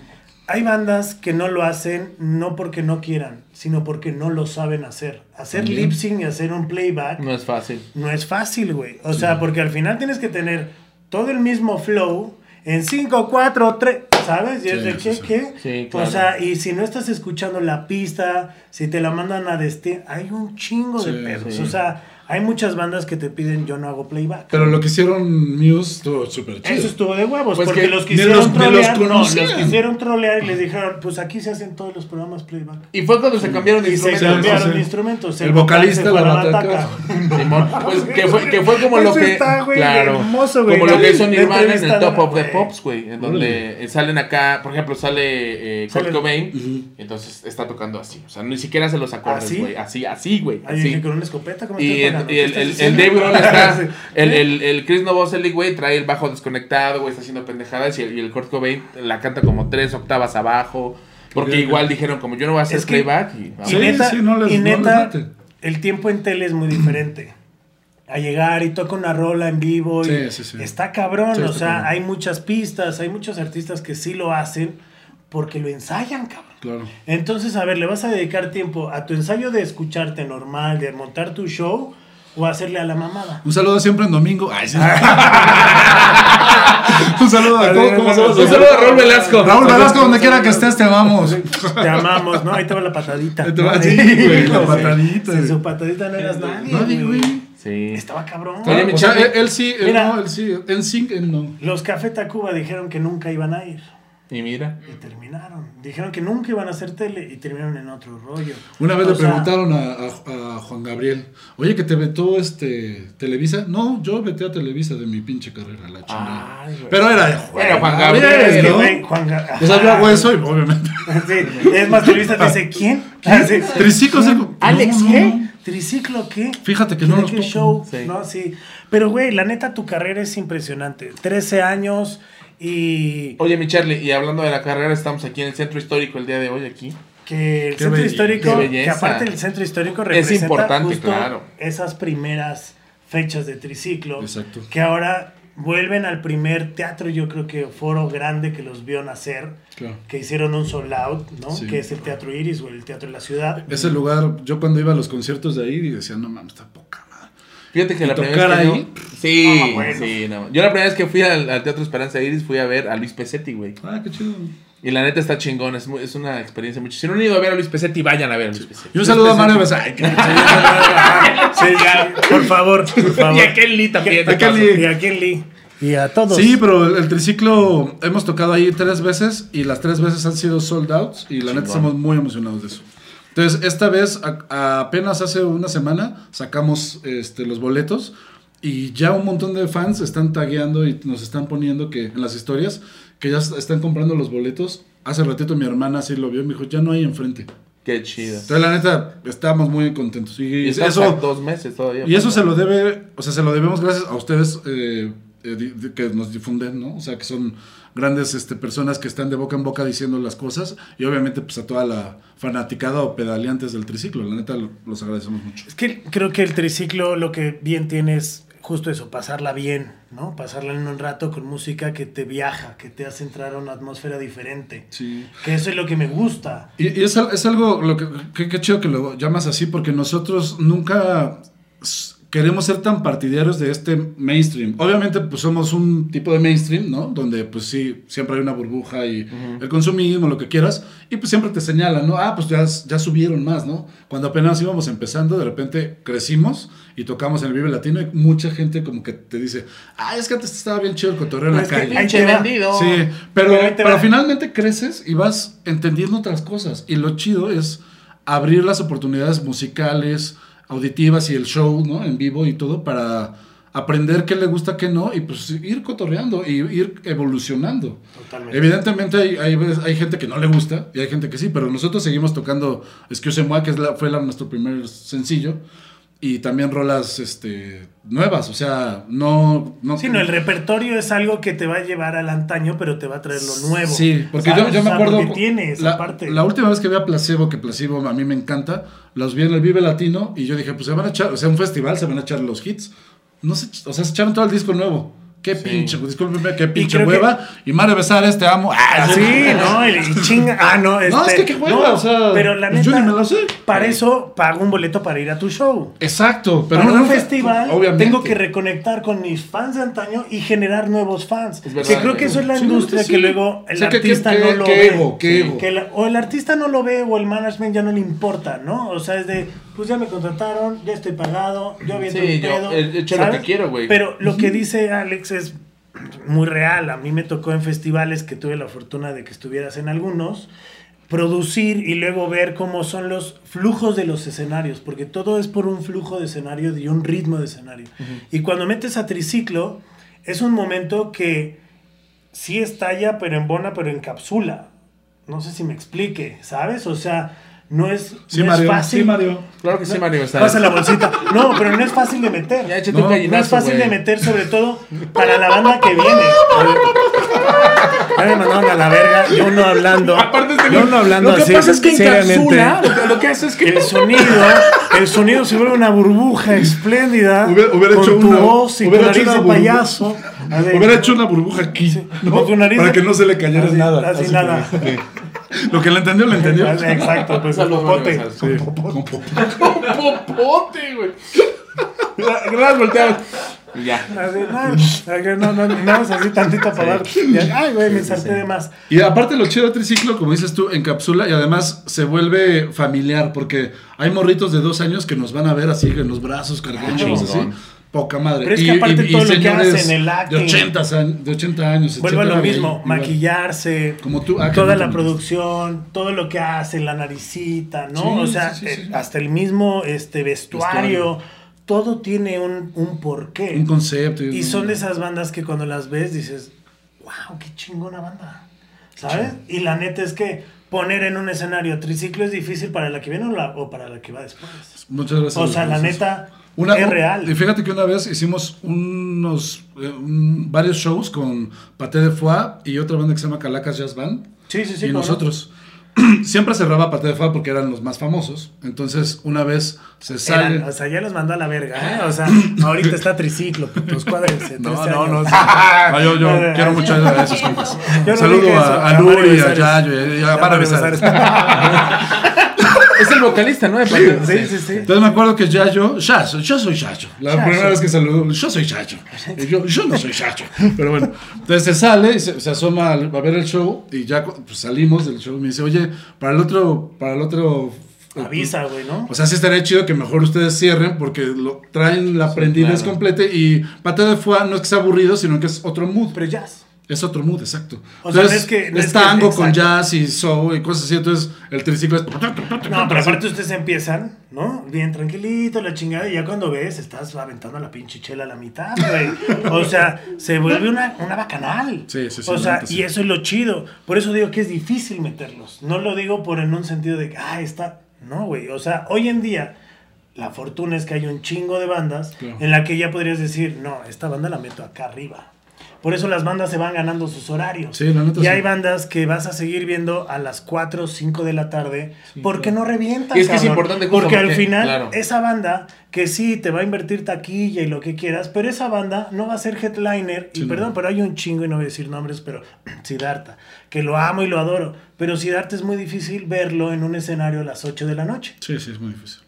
S2: Hay bandas que no lo hacen no porque no quieran, sino porque no lo saben hacer. Hacer lip sync y hacer un playback
S1: No es fácil.
S2: no es fácil, güey. O sea, porque al final tienes que tener todo el mismo flow en 5, 4, 3. ¿sabes? Y es
S3: Sí,
S2: de qué,
S3: sí.
S2: qué.
S1: Sí,
S2: O
S1: claro.
S2: sea, y si no estás escuchando la pista, si te la mandan a destino, hay un chingo de pedos. O sea, hay muchas bandas que te piden yo no hago playback.
S3: Pero lo que hicieron Muse estuvo súper chido.
S2: Eso estuvo de huevos,
S1: Pues
S2: porque
S1: que
S2: los quisieron
S3: los- ni los
S2: trolear, no, los quisieron trolear y les dijeron, pues aquí se hacen todos los programas playback.
S1: Y fue cuando se cambiaron de
S2: Y se
S1: instrumentos.
S2: cambiaron de instrumentos.
S3: El vocalista
S2: vocal se
S3: la bataca.
S1: Pues que fue, que fue como lo que.
S2: está, güey,
S1: claro.
S2: hermoso, güey.
S1: como lo que hizo Nirvana en el Top of the. Pops, güey. En donde salen acá, por ejemplo, sale eh, Kurt Cobain. Entonces está tocando así. O sea, ni siquiera se los acordes,
S2: ¿Así?
S1: güey. Así, así, güey. Así.
S2: con una escopeta, ¿cómo
S1: Y, el, el, el, Dave Grohl está. El, el, el Chris Novoselic, güey, trae el bajo desconectado, güey, está haciendo pendejadas. Y el, y el Kurt Cobain la canta como tres octavas abajo. Porque igual dijeron, como yo no voy a hacer
S2: Es que-
S1: playback. Y,
S2: Y
S3: Sí,
S2: neta,
S3: sí, no les-
S2: y neta, el tiempo en tele es muy diferente. A llegar y toca una rola en vivo. y
S3: Sí, sí, sí.
S2: Está cabrón.
S3: Sí,
S2: o
S3: está
S2: sea,
S3: cabrón.
S2: hay muchas pistas, hay muchos artistas que sí lo hacen porque lo ensayan, cabrón.
S3: Claro.
S2: Entonces, a ver, ¿le vas a dedicar tiempo a tu ensayo de escucharte normal, de montar tu show o hacerle a la mamada?
S3: Un saludo siempre en domingo. Ay, sí. Un saludo a ¿cómo, cómo llama?
S1: Un saludo a Raúl Velasco.
S3: Raúl Velasco, donde quiera que estés, te amamos.
S2: Te amamos, ¿no? Ahí te va la patadita.
S3: Ahí te va-
S2: ¿no?
S3: sí, güey, la
S2: Sí.
S3: patadita.
S2: Sin su patadita no eras nadie.
S3: Nadie, güey.
S1: Sí.
S2: Estaba cabrón.
S1: Oye, mi
S3: O sea, él, él sí, él
S2: Mira.
S3: no, él sí. En sync, él no.
S2: Los Café Tacuba dijeron que nunca iban a ir.
S1: Y mira.
S2: Y terminaron. Dijeron que nunca iban a hacer tele y terminaron en otro rollo.
S3: Una vez
S2: O
S3: le
S2: sea,
S3: preguntaron a, a- a Juan Gabriel, oye, que te vetó este Televisa. No, yo veté a Televisa de mi pinche carrera, la chingada.
S1: Ay.
S3: Pero era de
S1: Juan
S2: Es
S1: Gabriel,
S2: que,
S3: ¿no?
S2: güey, Juan Ga-
S3: O sea, yo hago eso y obviamente.
S2: Sí, es más, Televisa te dice, ¿quién? Ah, sí.
S3: Triciclo seco.
S1: ¿Alex
S3: No, no,
S1: qué?
S3: no.
S2: ¿Triciclo qué?
S3: Fíjate que no
S2: ¿De
S3: los
S2: show?
S1: Sí.
S2: No, sí. Pero, güey, la neta, tu carrera es impresionante. 13 años y
S1: Oye, mi Charlie, y hablando de la carrera, estamos aquí en el centro histórico el día de hoy, aquí.
S2: que el
S3: Qué
S2: centro histórico, que aparte el centro histórico representa
S1: Es importante,
S2: justo
S1: claro.
S2: esas primeras fechas de triciclo,
S3: Exacto.
S2: que ahora vuelven al primer teatro, yo creo que foro grande que los vio nacer,
S3: Claro.
S2: que hicieron un sold out, ¿no?
S3: Sí.
S2: Que es el Teatro Iris o el Teatro de la Ciudad.
S3: Ese lugar, yo cuando iba a los conciertos de ahí decía, no mames, está poca.
S1: Fíjate que
S3: ¿Y
S1: la primera vez que
S3: ahí?
S1: yo- Sí,
S2: Ah, bueno.
S1: sí, no. Yo la primera vez que fui al, al Teatro Esperanza Iris fui a ver a Luis Pesetti, güey.
S3: Ah, qué chido.
S1: Y la neta está chingón, es, muy- es una experiencia mucho. Si no han ido a ver a Luis Pesetti, vayan a ver a Luis Pesetti.
S3: Y un saludo a Mario. Besay. que-
S2: Sí, ya, por favor, por favor.
S1: Y a Kelly también.
S3: A. Kelly.
S2: Y a Kelly. Y a todos.
S3: Sí, pero el, el triciclo hemos tocado ahí tres veces y las tres veces han sido sold outs y la neta estamos muy emocionados de eso. Entonces, esta vez, a- a- apenas hace una semana, sacamos este, los boletos y ya un montón de fans están tagueando y nos están poniendo que en las historias que ya est- están comprando los boletos. Hace ratito mi hermana sí lo vio y me dijo, ya no hay enfrente.
S1: Qué chido.
S3: Entonces, la neta, estamos muy contentos. Y,
S1: Y
S3: eso,
S1: dos meses todavía.
S3: y eso se lo debe, o sea, se lo debemos gracias a ustedes eh, eh, que nos difunden, ¿no? O sea, que son grandes este, personas que están de boca en boca diciendo las cosas y obviamente pues a toda la fanaticada o pedaleantes del triciclo. La neta, lo- los agradecemos mucho.
S2: Es que creo que el triciclo lo que bien tiene es justo eso, pasarla bien, ¿no? Pasarla en un rato con música que te viaja, que te hace entrar a una atmósfera diferente.
S3: Sí.
S2: Que eso es lo que me gusta.
S3: Y, y es, es algo, lo que, que- qué chido que lo llamas así, porque nosotros nunca queremos ser tan partidarios de este mainstream. Obviamente, pues somos un tipo de mainstream, ¿no? Donde, pues sí, siempre hay una burbuja y el consumismo, lo que quieras, y pues siempre te señalan, ¿no? Ah, pues ya, ya subieron más, ¿no? Cuando apenas íbamos empezando, de repente crecimos y tocamos en el Vive Latino y mucha gente como que te dice, ah, es que antes estaba bien chido el cotorreo en la
S2: Es que
S3: calle.
S2: ahí te
S1: vendido.
S3: Sí, pero,
S2: Pero
S3: pero finalmente creces y vas entendiendo otras cosas. Y lo chido es abrir las oportunidades musicales, auditivas y el show, ¿no? En vivo y todo para aprender qué le gusta, qué no, y pues ir cotorreando y ir evolucionando.
S2: Totalmente.
S3: Evidentemente hay, hay, gente que no le gusta y hay gente que sí, pero nosotros seguimos tocando Excuse Moi, que es la- fue la- nuestro primer sencillo, y también rolas este, nuevas, o sea, no... no
S2: Sí, no, el repertorio es algo que te va a llevar al antaño, pero te va a traer lo nuevo.
S3: Sí, porque yo,
S2: ¿Sabes?
S3: yo
S2: O
S3: me acuerdo.
S2: porque tiene esa
S3: la,
S2: parte.
S3: la última vez que vi a Placebo, que Placebo a mí me encanta, los vi en el Vive Latino y yo dije, pues se van a echar, o sea, un festival, se van a echar los hits. No sé, o sea, se echaron todo el disco nuevo. Qué
S1: Sí.
S3: pinche, discúlpeme, qué pinche
S2: que-
S3: hueva. Y Mario Besares, te amo. Ah,
S2: Sí, no, y, y chinga. Ah, no, este,
S3: No, es que qué hueva,
S2: no,
S3: o sea,
S2: Pero la
S3: pues
S2: neta,
S3: yo ni me lo sé.
S2: para eso pago un boleto para ir a tu show.
S3: Exacto, pero
S2: Para
S3: no
S2: un festival
S3: obviamente.
S2: tengo que reconectar con mis fans de antaño y generar nuevos fans.
S1: Es verdad,
S2: que creo que eso es la
S3: Sí,
S2: industria
S3: sí,
S2: que luego el
S3: O sea, que-
S2: artista
S3: que-
S2: no
S3: que-
S2: lo
S3: que
S2: ve.
S3: ego, que ego.
S2: Que la- o el artista no lo ve o el management ya no le importa, ¿no? O sea, es de, pues ya me contrataron, ya estoy pagado, yo aviento
S1: Sí, yo
S2: pedo. ¿sabes?
S1: quiero, güey.
S2: Pero lo que dice Alex es muy real. A mí me tocó en festivales que tuve la fortuna de que estuvieras en algunos producir y luego ver cómo son los flujos de los escenarios, porque todo es por un flujo de escenario y un ritmo de escenario. Y cuando metes a triciclo, es un momento que sí estalla, pero en bona, pero en cápsula. No sé si me explique, ¿sabes? O sea, no es,
S3: Sí,
S2: no es fácil.
S3: Sí, Mario.
S1: Claro que sí, Mario.
S2: Pasa la bolsita. No, pero no es fácil de meter.
S1: Ya
S3: No,
S1: un
S3: no
S2: No es fácil de meter, sobre todo para la banda que viene. Ya me mandaron a la verga, yo no hablando.
S1: Aparte este
S2: yo no hablando
S1: Lo que
S2: así,
S1: pasa es que encapsula, lo que, lo que hace es que...
S2: El sonido, el sonido se vuelve una burbuja espléndida.
S3: Hubiera- hubiera
S2: con
S3: hecho
S2: tu
S3: una-
S2: voz y tu
S3: hubiera hecho
S2: nariz de
S3: burbuja.
S2: payaso.
S3: Hubiera hecho una burbuja aquí, ¿no?
S2: Con tu nariz
S3: Para que no se le cayera
S2: así,
S3: nada.
S2: Así,
S3: Así
S2: nada.
S3: que- Lo que le entendió, le entendió.
S2: Exacto, pues el
S1: Saludos, Mario
S2: popote.
S3: Con popo.
S1: popote, güey. Gracias, volteamos. Y Ya.
S2: Así, no, no, no, así tantito para dar. Ay, güey, me salté de más.
S3: Y aparte lo chido de triciclo, como dices tú, encapsula y además se vuelve familiar porque hay morritos de dos años que nos van a ver así en los brazos, cargándonos así. Poca madre.
S2: Pero es que aparte todo lo que hacen, el
S3: de
S2: acting.
S3: 80, años- de 80 años.
S2: Vuelvo a lo mismo, maquillarse,
S3: Como tú, ah,
S2: toda
S3: no
S2: la producción, todo lo que hace, la naricita, ¿no?
S3: Sí,
S2: o sea,
S3: sí, sí, sí.
S2: hasta el mismo este vestuario, todo tiene un, un porqué.
S3: Un concepto.
S2: y son de esas bandas que cuando las ves dices, wow, qué chingona banda, ¿sabes? Y la neta es que poner en un escenario triciclo es difícil para la que viene o, la- o para la que va después.
S3: Muchas gracias.
S2: O sea, la neta
S3: Una-
S2: es real.
S3: Y fíjate que una vez hicimos unos eh, un- varios shows con Paté de Foie y otra banda que se llama Calacas Jazz Band.
S2: Sí, sí, sí.
S3: y
S2: cómo no.
S3: nosotros. Siempre cerraba Paté de Foie porque eran los más famosos. Entonces, una vez se sale.
S2: Eran, o sea, ya los mandó a la verga, ¿eh? O sea, ahorita está triciclo, putos cuádrense.
S3: No,
S2: 13
S3: no, no.
S2: años.
S3: no, yo yo quiero mucho a esos compas.
S2: No
S3: Saludo a, a Nuri, a. Yayo y a, Mara Besares.
S1: Es el vocalista, ¿no? De
S2: Sí, sí, sí.
S3: Entonces me acuerdo que Yayo, Yayo, yo soy Yayo. La primera vez que saludó, yo soy. Y Yo, yo no soy Yayo. Pero bueno, entonces se sale y se, se asoma a ver el show y ya pues, salimos del show y me dice, oye, para el otro, para el otro...
S2: Avisa, güey, ¿no?
S3: O sea, sí estaría chido que mejor ustedes cierren porque lo, traen la prendidez
S1: claro.
S3: completa y Paté de Foie no es que sea aburrido, sino que es otro mood.
S2: Pero jazz.
S3: Es otro mood, exacto.
S2: O sea,
S3: Entonces,
S2: no es que- no
S3: es
S2: es que-
S3: tango con jazz y soul y cosas así. Entonces, el triciclo es.
S2: No, pero aparte ustedes empiezan, ¿no? Bien tranquilito, la chingada, y ya cuando ves, estás aventando la pinche chela a la mitad, güey. O sea, se vuelve una, una bacanal.
S3: Sí, sí, sí,
S2: O sea,
S3: sí.
S2: y eso es lo chido. Por eso digo que es difícil meterlos. No lo digo por en un sentido de que, ah, está. No, güey. O sea, hoy en día, la fortuna es que hay un chingo de bandas
S3: Claro.
S2: en la que ya podrías decir, no, esta banda la meto acá arriba. Por eso las bandas se van ganando sus horarios.
S3: Sí, la neta,
S2: y
S3: sí.
S2: hay bandas que vas a seguir viendo a las 4 o 5 de la tarde porque no revientan.
S1: Y es que es importante justo
S2: Porque al final,
S1: claro.
S2: esa banda que sí te va a invertir taquilla y lo que quieras, pero esa banda no va a ser headliner.
S3: Sí,
S2: y
S3: no.
S2: perdón, pero hay un chingo y no voy a decir nombres, pero Siddhartha, que lo amo y lo adoro. Pero Siddhartha es muy difícil verlo en un escenario a las 8 de la noche.
S3: Sí, sí, es muy difícil.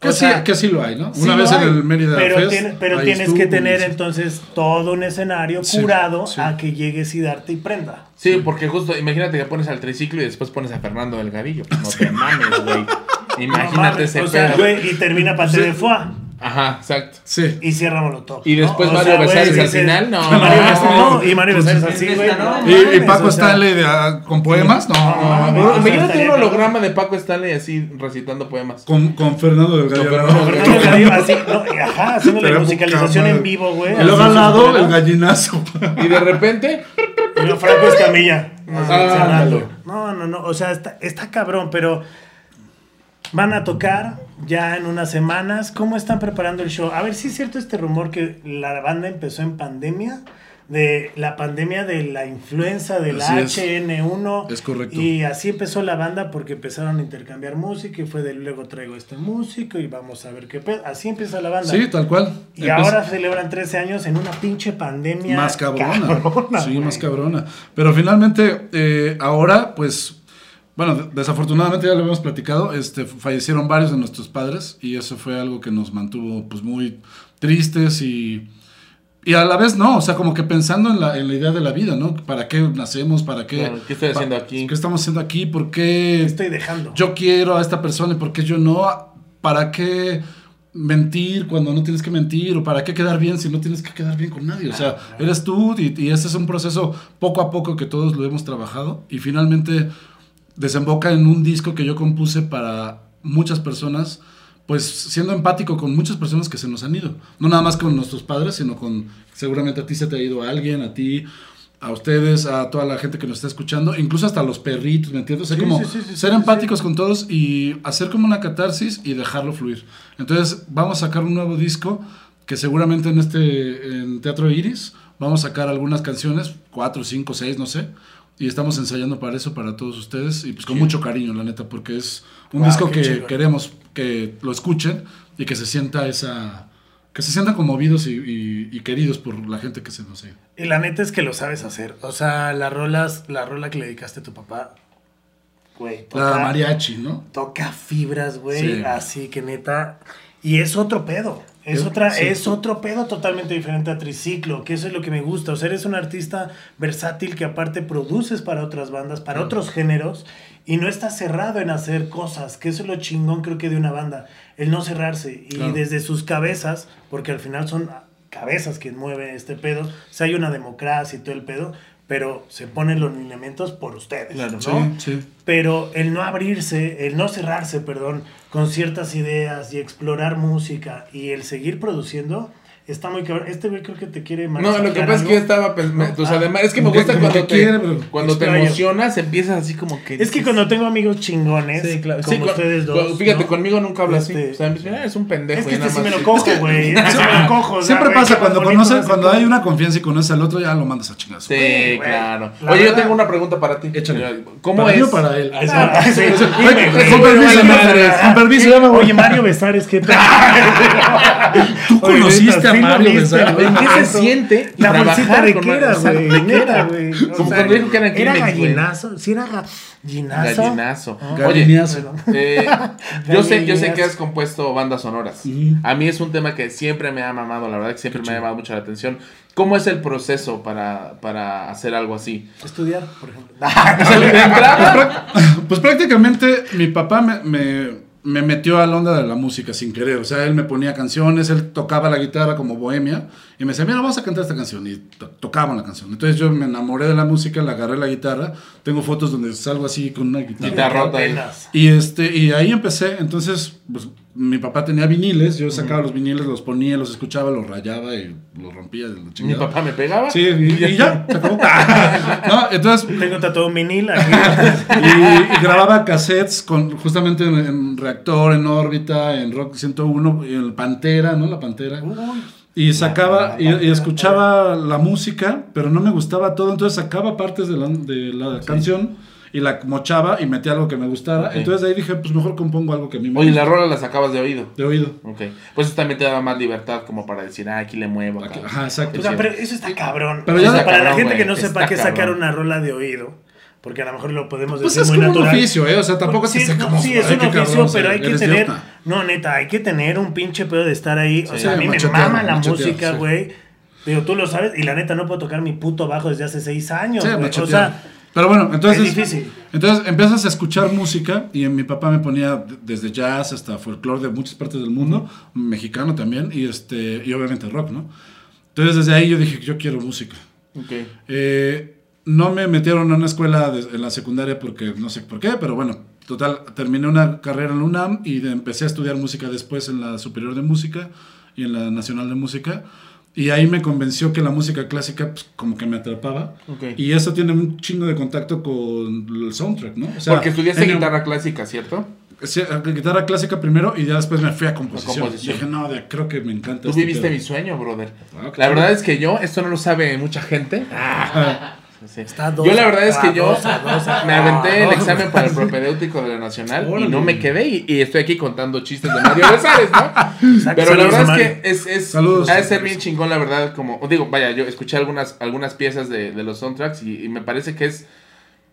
S3: Que,
S2: O
S3: sí,
S2: sea,
S3: que sí lo hay, ¿no?
S2: Sí
S3: Una vez
S2: hay,
S3: en el Mérida
S2: pero,
S3: Fest,
S2: tiene- pero tienes
S3: estuvo,
S2: que tener
S3: y-
S2: entonces todo un escenario
S3: Sí,
S2: curado
S3: sí.
S2: a que llegue Siddhartha y prenda.
S1: Sí, porque justo, imagínate que pones al triciclo y después pones a Fernando Delgadillo. Pues no te mames, güey.
S2: No
S1: Imagínate
S2: mames,
S1: ese
S2: o sea,
S1: pedo.
S2: güey, y termina
S3: Sí.
S2: de Foie.
S1: Ajá, exacto.
S3: Sí.
S2: Y cierra Molotov.
S1: Y después
S2: ¿no?
S1: Mario Besares al final, no.
S2: Y Mario Besares, no, y Mario Besares así, güey. No,
S3: Y, y Paco
S2: o sea,
S3: Stanley de, ah, con poemas, no,
S2: No,
S1: imagínate un holograma de Paco Stanley así recitando poemas.
S3: con, con Fernando Delgado.
S1: Con Fernando
S2: Delgadillo, así, no, y ajá, haciendo la musicalización en vivo, güey.
S3: Y luego al lado el gallinazo.
S1: Y de repente,
S2: Franco Escamilla.
S1: Ah.
S2: No, no, no, o sea, está, está cabrón, pero van a tocar ya en unas semanas. ¿Cómo están preparando el show? A ver si es cierto este rumor que la banda empezó en pandemia de la pandemia de la influenza del
S3: Así es.
S2: HN1.
S3: Es correcto.
S2: Y así empezó la banda porque empezaron a intercambiar música y fue de luego traigo este músico y vamos a ver qué pedo. Así empieza la banda.
S3: Sí, tal cual.
S2: y ahora celebran 13 años en una pinche pandemia.
S3: más cabrona.
S2: cabrona,
S3: sí,
S2: güey.
S3: más cabrona. Pero finalmente, eh, ahora, pues, bueno, de- desafortunadamente ya lo habíamos platicado, este, fallecieron varios de nuestros padres y eso fue algo que nos mantuvo, pues, muy tristes y, y a la vez no, o sea, como que pensando en la, en la idea de la vida, ¿no? ¿Para qué nacemos? ¿Para qué?
S1: Claro, ¿qué estoy haciendo aquí?
S3: ¿Qué estamos haciendo aquí? ¿Por
S2: ¿Qué
S3: qué
S2: estoy dejando?
S3: yo quiero a esta persona y por qué yo no? ¿Para qué mentir cuando no tienes que mentir? ¿O para qué quedar bien si no tienes que quedar bien con nadie? O sea, eres tú y, y ese es un proceso poco a poco que todos lo hemos trabajado y finalmente desemboca en un disco que yo compuse para muchas personas, pues siendo empático con muchas personas que se nos han ido. No nada más con nuestros padres, sino con, seguramente a ti se te ha ido alguien, a ti, a ustedes, a toda la gente que nos está escuchando, incluso hasta los perritos, ¿me entiendes? O sea,
S2: Sí,
S3: como
S2: sí, sí,
S3: ser empáticos con todos y hacer como una catarsis y dejarlo fluir. Entonces, vamos a sacar un nuevo disco que seguramente en este en Teatro Iris vamos a sacar algunas canciones, cuatro, cinco, seis, no sé. Y estamos ensayando para eso, para todos ustedes. Y pues con mucho cariño, la neta, porque es un
S2: Wow,
S3: disco que queremos que lo escuchen y que se sienta esa. que se sientan conmovidos y, y- y queridos por la gente que se nos ido.
S2: Y la neta es que lo sabes hacer. O sea, las rolas, la rola que le dedicaste a tu papá, güey,
S3: La mariachi, ¿no?
S2: toca fibras, güey,
S3: Sí.
S2: así que neta. Y es otro pedo. Es, otra,
S3: sí.
S2: es otro pedo totalmente diferente a Triciclo, que eso es lo que me gusta. O sea, eres un artista versátil que aparte produces para otras bandas, para otros géneros, y no estás cerrado en hacer cosas, que eso es lo chingón creo que de una banda, el no cerrarse. Y
S3: Claro.
S2: desde sus cabezas, porque al final son cabezas quien mueve este pedo, o sea, hay una democracia y todo el pedo, pero se ponen los lineamientos por ustedes,
S1: Claro.
S2: ¿no?
S3: Sí, sí.
S2: Pero el no abrirse, el no cerrarse, perdón, con ciertas ideas y explorar música y el seguir produciendo, está muy cabrón. Este güey creo que te quiere
S1: No, lo que pasa es que yo estaba o sea,
S2: Ah.
S1: además, es que me gusta cuando
S3: que
S1: te,
S3: quiere,
S1: cuando te emocionas, empiezas así como que...
S2: Es que cuando tengo amigos chingones,
S1: Sí, claro.
S2: como
S1: Sí, con-
S2: ustedes dos.
S1: fíjate,
S2: ¿no?
S1: conmigo nunca habla así.
S2: Este-
S1: O sea, me dice, "Ah, es un pendejo.
S2: Es que este
S1: nada
S2: sí me
S1: más
S2: lo cojo, güey. Este sí me lo cojo. o sea,
S3: Siempre
S2: güey,
S3: pasa cuando
S2: más
S3: conoces, cuando hay una confianza y conoces al otro, ya lo mandas a chingazo.
S1: Sí,
S2: güey.
S1: claro.
S2: La
S1: Oye, yo tengo una pregunta para ti.
S3: Échale.
S1: ¿Cómo
S3: ¿Para
S1: es?
S3: para él? Con
S2: güey.
S3: permiso, madre, con permiso, ya me voy.
S2: Oye, Mario Besares, ¿qué tal?
S3: Tú conociste a Mario
S2: güey.
S1: ¿En qué se siente
S2: La bolsita
S1: trabajar
S2: de
S1: con
S2: qué era,
S1: Mario?
S2: güey.
S1: ¿De qué
S2: Neta,
S1: era?
S2: güey.
S1: Como cuando dijo que era
S2: gallinazo. Sí, era gallinazo.
S1: Gallinazo.
S2: Ah,
S1: Oye,
S3: Gallinazo.
S1: eh, yo sé, yo sé que has compuesto bandas sonoras. A mí es un tema que siempre me ha mamado, la verdad que siempre me ha llamado mucho la atención. ¿Cómo es el proceso para, para hacer algo así?
S2: Estudiar, por ejemplo.
S1: Entrada,
S3: Pues prácticamente mi papá me, me, me metió a la onda de la música sin querer. O sea, él me ponía canciones, él tocaba la guitarra como bohemia y me decía, mira, vamos a cantar esta canción. Y to- tocaban la canción. Entonces yo me enamoré de la música, le agarré la guitarra. Tengo fotos donde salgo así con una guitarra.
S1: Guitarrota.
S3: Y, este, y ahí empecé. Entonces, pues, mi papá tenía viniles. Yo sacaba los viniles, los ponía, los escuchaba, los rayaba y los rompía de la
S1: mi papá me pegaba.
S3: Sí, y, y ya, se acabó. no, entonces
S2: Tengo tatuado un vinil aquí.
S3: y, y grababa cassettes con justamente en, en Reactor, en órbita, en Rock 101, y en Pantera, ¿no? La Pantera.
S2: Uy,
S3: Y sacaba
S2: la
S3: y, escuchaba la música, pero no me gustaba todo, entonces sacaba partes de la, de la canción y la mochaba y metía algo que me gustara. Entonces de ahí dije, pues mejor compongo algo que a mí me
S1: Oye,
S3: gusta.
S1: la rola la sacabas de oído.
S3: De oído.
S1: Ok. Pues eso también te daba más libertad como para decir, ah, aquí le muevo. acá.
S3: Ajá, exacto.
S2: o sea, pero eso está cabrón.
S3: Pero
S2: O sea, para la gente que no sepa qué sacar una rola de oído, porque a lo mejor lo podemos
S3: Pues
S2: decir
S3: es
S2: muy
S3: como un
S2: natural.
S3: oficio, ¿eh? O sea, tampoco
S2: sí,
S3: es que como...
S2: sí, es un oficio,
S3: cabrón,
S2: pero hay que tener. No, neta, hay que tener un pinche pedo de estar ahí. O
S3: Sí,
S2: sea, a mí me mama la música,
S3: sí.
S2: güey. Digo, tú lo sabes, y la neta no puedo tocar mi puto bajo desde hace seis años.
S3: Sí,
S2: güey. o sea,
S3: pero bueno, entonces...
S2: es difícil.
S3: Entonces empiezas a escuchar música y mi papá me ponía de- desde jazz hasta folclore de muchas partes del mundo, mexicano también, y, este, y obviamente rock, ¿no? Entonces desde ahí yo dije, yo quiero música.
S1: Ok.
S3: Eh, no me metieron a una escuela de- en la secundaria porque no sé por qué, pero bueno, total, terminé una carrera en la UNAM y empecé a estudiar música después en la Superior de Música y en la Nacional de Música. Y ahí me convenció que la música clásica pues, como que me atrapaba.
S1: Ok.
S3: Y eso tiene un chingo de contacto con el soundtrack, ¿no? O sea,
S1: Porque estudiaste guitarra clásica, ¿cierto?
S3: sí, guitarra clásica primero y ya después me fui a composición.
S1: composición.
S3: Dije, no, de- creo que me encanta.
S1: Tú
S3: este
S1: viviste
S3: pedo".
S1: mi sueño, brother.
S3: Ah,
S1: La verdad es que yo, esto no lo sabe mucha gente. Sí.
S2: Está dos
S1: Yo la verdad es que yo
S2: dos, dos,
S1: me aventé el examen para el propedéutico de la Nacional y no me quedé y, y estoy aquí contando chistes de Mario Besares, ¿no?
S2: Exacto,
S1: Pero la verdad es que es, es
S3: Saludos.
S1: ha de ser bien chingón, la verdad, como digo, vaya, yo escuché algunas, algunas piezas de, de los soundtracks y, y me parece que es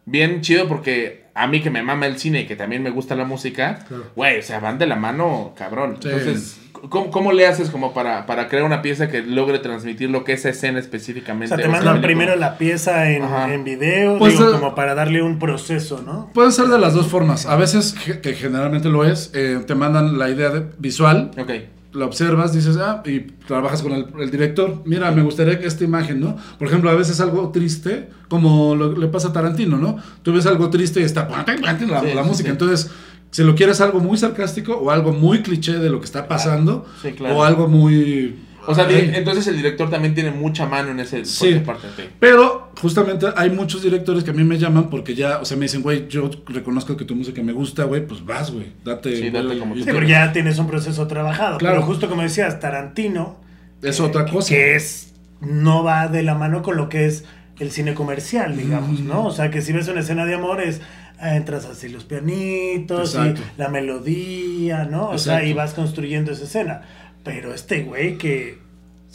S1: bien chido porque a mí que me mama el cine y que también me gusta la música,
S3: Claro.
S1: güey, o sea, van de la mano, cabrón.
S3: Sí.
S1: Entonces, ¿cómo, cómo le haces como para, para crear una pieza que logre transmitir lo que esa escena
S2: O
S1: específicamente?
S2: sea, te
S1: o
S2: mandan
S1: película?
S2: primero la pieza en, en video,
S3: Pues,
S2: digo,
S3: eh,
S2: como para darle un proceso, ¿no?
S3: Puede ser de las dos formas. A veces, que generalmente lo es, eh, te mandan la idea de- visual,
S1: Ok.
S3: la observas, dices, ah, y trabajas con el, el director. Mira, me gustaría que esta imagen, ¿no? Por ejemplo, a veces algo triste, como lo, le pasa a Tarantino, ¿no? Tú ves algo triste y está la,
S1: Sí,
S3: la música.
S1: sí.
S3: Entonces, si lo quieres algo muy sarcástico o algo muy cliché de lo que está pasando,
S1: Sí, claro.
S3: o algo muy...
S1: O sea, entonces el director también tiene mucha mano en ese
S3: Sí.
S1: parte. ok.
S3: Pero justamente hay muchos directores que a mí me llaman porque ya, o sea, me dicen, güey, yo reconozco que tu música me gusta, güey, pues vas, güey, date.
S1: Sí, date como tú
S2: Sí, porque ya tienes un proceso trabajado.
S3: Claro.
S2: Pero justo como decías, Tarantino.
S3: Es
S2: que-
S3: otra cosa.
S2: Que es. No va de la mano con lo que es el cine comercial, digamos,
S3: Mm.
S2: ¿no? O sea, que si ves una escena de amor es. Ah, Entras así los pianitos
S3: Exacto.
S2: y la melodía, ¿no? O sea, y vas construyendo esa escena. Pero este güey que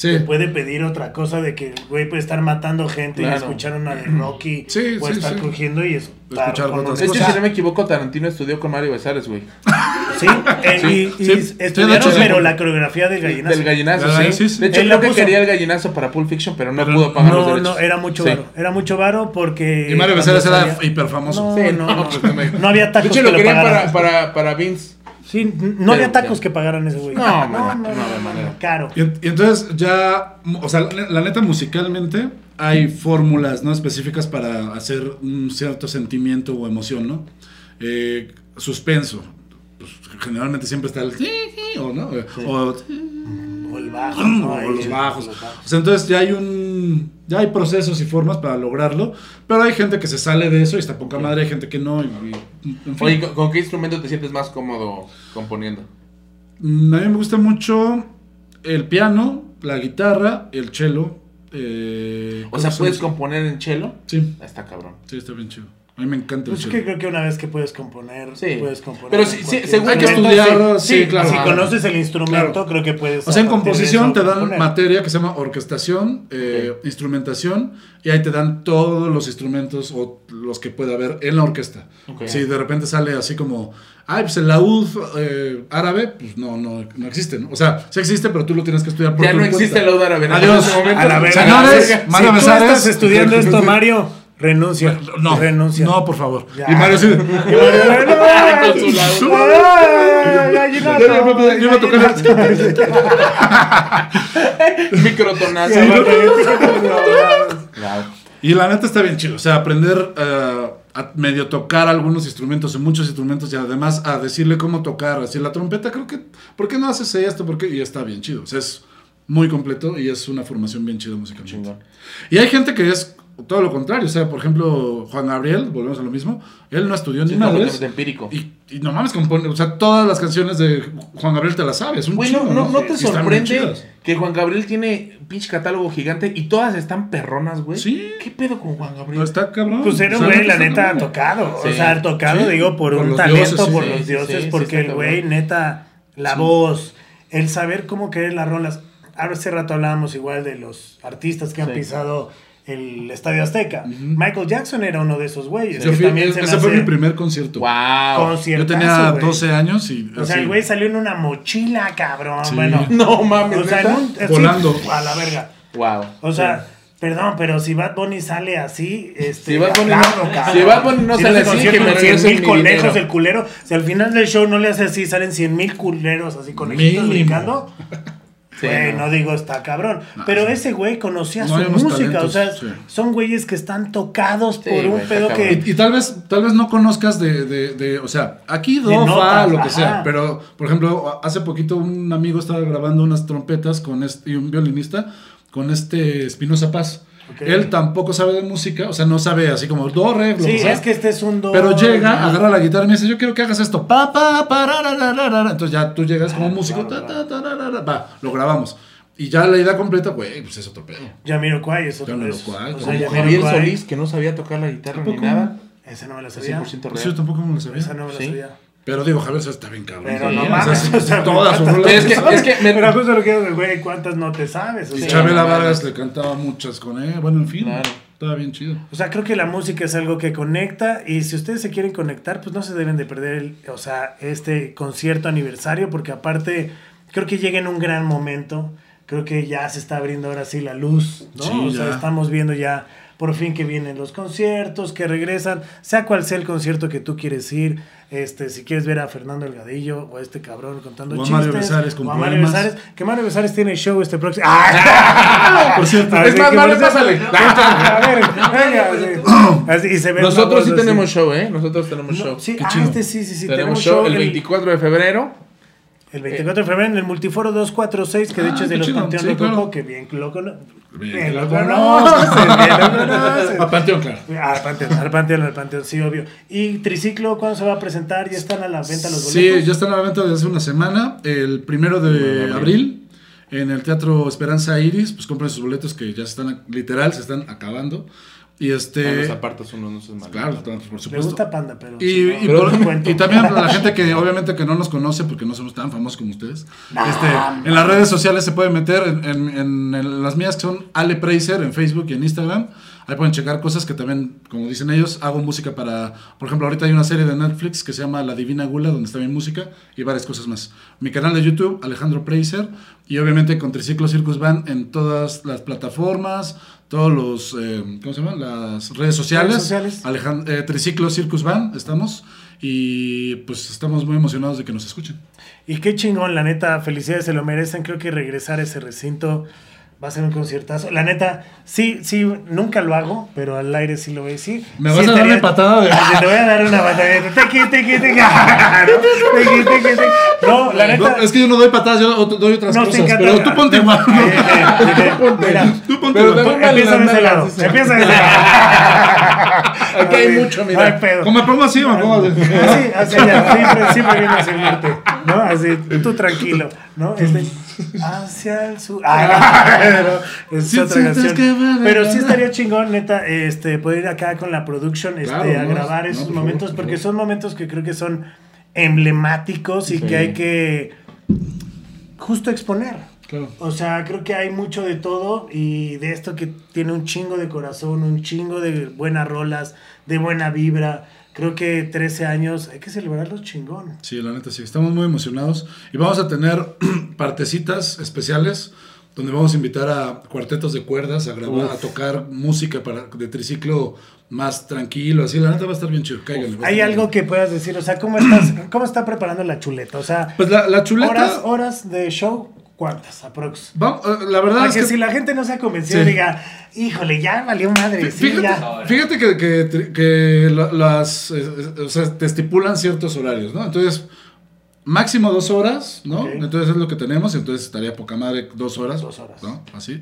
S3: Sí.
S2: te puede pedir otra cosa de que el güey puede estar matando gente
S1: Claro.
S2: y escuchar una de Rocky
S3: Sí,
S2: o
S3: sí,
S2: estar
S3: sí.
S2: crujiendo y estar
S3: Escuchar
S2: con
S3: otras
S2: un-
S1: De hecho,
S3: cosas.
S1: si no me equivoco, Tarantino estudió con Mario Besares, güey.
S2: Sí, eh,
S3: Sí,
S2: y, y
S3: de
S2: estudiaron,
S3: hecho, sí.
S2: pero la coreografía del gallinazo.
S1: Del gallinazo, sí.
S3: sí, sí.
S1: De hecho,
S2: Él
S1: creo
S2: lo
S1: que quería el gallinazo para Pulp Fiction, pero no
S3: Pero
S1: pudo pagar los
S2: No,
S1: derechos.
S2: no, era mucho
S1: Sí.
S2: varo. Era mucho varo porque.
S3: Y Mario Besares era hiper famoso.
S2: No,
S1: Sí,
S2: no,
S1: no,
S2: no.
S1: pues, no
S2: No había
S1: De
S2: tacos
S1: hecho,
S2: que
S1: lo querían
S2: pagaran.
S1: para, para, para Vince.
S2: Sí, no
S1: Pero
S2: había
S1: ya.
S2: tacos que pagaran ese güey.
S1: No, man, no, de manera.
S2: Caro.
S3: Y, en- y entonces ya, o sea, la, la neta musicalmente hay fórmulas no específicas para hacer un cierto sentimiento o emoción, ¿no? Eh, suspenso. Pues, generalmente siempre está el o no o,
S2: O el bajo. ¿no?
S3: o los bajos. O sea, entonces ya hay un ya hay procesos y formas para lograrlo, pero hay gente que se sale de eso y está poca madre, hay gente que no y- y- en fin.
S1: Oye, ¿con, con qué instrumento te sientes más cómodo componiendo?
S3: Mm, A mí me gusta mucho el piano, la guitarra, el cello. eh,
S1: O sea,
S3: ¿cómo se
S1: ¿puedes componer en cello?
S3: Sí,
S1: Está cabrón.
S3: sí, está bien chido. A mí me encanta el
S2: Pues es
S3: cello.
S2: que creo que una vez que puedes componer,
S1: Sí.
S2: puedes componer.
S1: Pero
S2: en
S1: sí, según
S3: Hay que estudiarlo,
S2: sí,
S3: sí, claro.
S2: Si conoces el instrumento,
S3: Claro.
S2: creo que puedes.
S3: O sea, en composición
S2: eso
S3: te dan
S2: componer.
S3: materia que se llama orquestación, eh, instrumentación, y ahí te dan todos los instrumentos o los que puede haber en la orquesta.
S1: Ok.
S3: Si de repente sale así como, ay, pues el laúd eh, árabe, pues no, no, no existe, ¿no? O sea, sí existe, pero tú lo tienes que estudiar por
S1: Ya
S3: tu
S1: no
S3: cuenta.
S1: existe el laudo árabe.
S3: Adiós.
S1: En momento.
S2: A la verga.
S3: Señores,
S2: Si tú estás estudiando esto, Mario, renuncia.
S3: No,
S2: renuncia.
S3: no, por favor.
S2: Ya.
S3: Y Mario sí.
S2: Y Mario,
S1: Microtonazo.
S3: Y la neta está bien chido. O sea, aprender eh, a medio tocar algunos instrumentos, en muchos instrumentos, y además a decirle cómo tocar. Así la trompeta, creo que. ¿Por qué no haces esto? ¿Por qué? Y está bien chido. O sea, es muy completo y es una formación bien chida musicalmente.
S1: Chingón.
S3: Y hay gente que es todo lo contrario. O sea, por ejemplo, Juan Gabriel, volvemos a lo mismo. Él no estudió
S1: Sí,
S3: ni madres.
S1: completamente empírico.
S3: Y, y no mames, compone. O sea, todas las canciones de Juan Gabriel te las sabes. Un
S1: Güey, no,
S3: chingo,
S1: no, no te sorprende que Juan Gabriel tiene pinche catálogo gigante y todas están perronas, güey.
S3: Sí.
S1: ¿Qué pedo con Juan Gabriel?
S3: No está cabrón.
S2: Pues era un güey, la neta,
S3: cabrón.
S2: tocado.
S1: Sí.
S2: O sea, tocado,
S3: Sí.
S2: digo, por,
S3: Por
S2: un talento,
S3: dioses,
S2: por
S1: Sí,
S2: los dioses,
S1: sí,
S2: porque
S1: sí,
S2: el güey, neta, la
S3: Sí.
S2: voz, el saber cómo querer las rolas. Hace rato hablábamos igual de los artistas que han
S1: Sí.
S2: pisado el Estadio Azteca. Michael Jackson era uno de esos güeyes.
S3: Yo fui-
S2: también se me
S3: ese fue mi primer concierto.
S1: Wow.
S3: Yo tenía
S2: güey.
S3: 12 años y.
S2: O sea,
S3: así,
S2: el güey salió en una mochila, cabrón.
S3: Sí.
S2: Bueno,
S1: No mames,
S2: o sea, un, así,
S3: Volando.
S2: a la verga.
S1: Wow.
S2: O sea, perdón, pero si Bad Bunny sale así, este.
S1: Si Bad Bunny no-
S2: cabrón.
S1: si Bad Bunny no
S2: Si
S1: sale así, que me
S2: con 100
S1: regresen
S2: mil
S1: mi
S2: conejos
S1: dinero.
S2: el culero. Si al final del show no le hace así, salen 100 mil culeros así conejitos
S3: Mínimo.
S2: brincando.
S1: Sí,
S2: Güey,
S1: no.
S2: no. digo está cabrón.
S3: No,
S2: pero
S3: sí.
S2: ese güey conocía
S3: No
S2: su música.
S3: talentos,
S2: o sea,
S3: sí.
S2: son güeyes que están tocados
S1: Sí,
S2: por un
S1: güey,
S2: pedo que.
S3: Y, y tal vez tal vez no conozcas de, de, de- o sea, aquí do,
S2: De
S3: fa,
S2: notas,
S3: lo que
S2: ajá.
S3: sea, pero por ejemplo, hace poquito un amigo estaba grabando unas trompetas con este, y un violinista con este Espinosa Paz.
S2: Ok.
S3: Él tampoco sabe de música, o sea, no sabe así como do, re, lo
S2: Sí,
S3: que sea.
S2: es que este es un do.
S3: Pero llega, agarra la guitarra y me dice, yo quiero que hagas esto. Pa, pa, pa, ra, ra, ra, ra, ra. Entonces ya tú llegas como músico, ta, ta, ta, ra, ra, ra. va, lo grabamos. Y ya la idea completa, güey, pues es otro pedo.
S2: Yamiroquai es otro.
S3: Jamiroquai,
S2: O
S3: como
S2: sea,
S1: Javier Solís, que no sabía tocar la guitarra ni nada.
S2: Esa no me la sabía.
S1: 100%
S3: Pues yo
S1: real.
S3: tampoco me lo sabía.
S2: Esa no me la
S1: Sí.
S2: sabía.
S3: Pero digo, Javier Solís está bien cabrón.
S2: Pero no mames, o sea,
S3: todas sus
S2: ¿cuántas
S3: rolas.
S1: Es que, es que me-
S2: Pero justo lo que digo, güey, ¿cuántas no te sabes? O
S3: Y Chabela Vargas le cantaba muchas con él. Bueno, en fin.
S1: Claro.
S3: Estaba bien chido.
S2: O sea, creo que la música es algo que conecta y si ustedes se quieren conectar, pues no se deben de perder, el- o sea, este concierto aniversario porque aparte creo que llega en un gran momento. Creo que ya se está abriendo ahora sí la luz, ¿no?
S3: Sí,
S2: o sea,
S3: ya.
S2: estamos viendo ya por fin que vienen los conciertos, que regresan, sea cual sea el concierto que tú quieres ir, este, si quieres ver a Fernando Elgadillo o a este cabrón contando
S3: O a
S2: chistes,
S3: Mario Besares con
S2: o a Mario
S3: problemas.
S2: Besares, que Mario Besares tiene show este próximo. ¡Ah!
S3: Por cierto.
S2: Así
S1: Es más, Mario, pásale.
S2: A ver, venga, así, y se ve
S1: Nosotros sí
S2: así.
S1: tenemos show, ¿eh? Nosotros tenemos
S2: No,
S1: show.
S2: sí,
S3: Qué
S2: ah, este sí, sí, sí.
S1: tenemos show el 24 de febrero.
S2: El 24 de febrero en el Multiforo 246, que de
S3: Ah,
S2: hecho es de
S3: qué
S2: los Panteón
S3: sí, claro.
S2: que bien lo cono-
S3: Bien lo
S2: conocen, bien lo conocen.
S3: A Panteón, claro.
S2: Ah, Al Panteón, al Panteón, al Panteón, sí, obvio. ¿Y Triciclo cuándo se va a presentar? ¿Ya están a la venta los
S3: Sí,
S2: boletos?
S3: ya están a la venta desde hace una semana. El primero de abril, en el Teatro Esperanza Iris, pues compren sus boletos que ya se están, literal, se están acabando. Y
S1: Ah,
S3: este.
S1: los apartas uno, no seas malo.
S3: Claro, por supuesto.
S2: gusta Panda, pero...
S3: Y,
S2: si no,
S3: y, por- también la gente que obviamente que no nos conoce porque no somos tan famosos como ustedes.
S2: Nah,
S3: este, en las redes sociales se pueden meter en, en- en- en las mías que son Ale Preiser en Facebook y en Instagram. Ahí pueden checar cosas que también, como dicen ellos, hago música para, por ejemplo, ahorita hay una serie de Netflix que se llama La Divina Gula, donde está mi música y varias cosas más. Mi canal de YouTube, Alejandro Preiser, y obviamente con Triciclo Circus Band en todas las plataformas, todos los, eh, ¿cómo se llaman? Las redes sociales.
S2: Redes sociales.
S3: Eh, Triciclo Circus Band, estamos. Y pues estamos muy emocionados de que nos escuchen.
S2: Y qué chingón, la neta, felicidades, se lo merecen. Creo que regresar a ese recinto va a ser un conciertazo. La neta, sí, sí, nunca lo hago, pero al aire sí lo voy a decir.
S3: ¿Me
S2: Sí
S3: vas a dar una patada de-
S2: Te voy a dar una patada. Tequi, tequi. No, tequi, la neta.
S3: No, es que yo no doy patadas, yo doy otras
S2: No,
S3: cosas.
S2: encanta.
S3: Pero tú ponte igual.
S2: Eh,
S3: Tú ponte.
S1: de una
S2: Empieza de ese lado. Empieza de ese lado.
S1: Aquí hay mucho, mira.
S2: No hay pedo.
S3: Como me pongo así, me pongo así.
S2: Así, así siempre, siempre viene a servirte, ¿no? Así, tú tranquilo, ¿no? Este, hacia el sur. Ah, no, es
S3: Sí,
S2: otra
S3: sí,
S2: canción.
S3: es que vale,
S2: Pero sí estaría chingón, neta, este, poder ir acá con la production, este,
S3: Claro,
S2: a
S3: no,
S2: grabar esos momentos,
S3: por
S2: porque son momentos que creo que son emblemáticos y
S1: Sí.
S2: que hay que justo exponer.
S3: Claro.
S2: O sea, creo que hay mucho de todo y de esto que tiene un chingo de corazón, un chingo de buenas rolas, de buena vibra. Creo que 13 años, hay que celebrarlos chingón.
S3: Sí, la neta sí, estamos muy emocionados y vamos a tener partecitas especiales donde vamos a invitar a cuartetos de cuerdas a grabar,
S1: Uf.
S3: a tocar música para, de triciclo más tranquilo, así, la neta va a estar bien chido, cáiganle,
S2: ¿Hay algo que puedas decir? O sea, ¿cómo, estás, ¿cómo está preparando la chuleta? O sea,
S3: Pues la, la chuleta,
S2: horas, horas de show, ¿cuántas aprox?
S3: eh, la verdad
S2: Para
S3: es
S2: que,
S3: que...
S2: si la gente no se ha convencido,
S3: Sí.
S2: diga, híjole, ya valió madre, sí,
S3: Fíjate,
S2: ya.
S3: fíjate que, que, que la- las, eh, eh, o sea, te estipulan ciertos horarios, ¿no? Entonces, máximo dos horas, ¿no? Entonces es lo que tenemos, entonces estaría poca madre dos horas.
S2: Dos horas.
S3: ¿no? Así.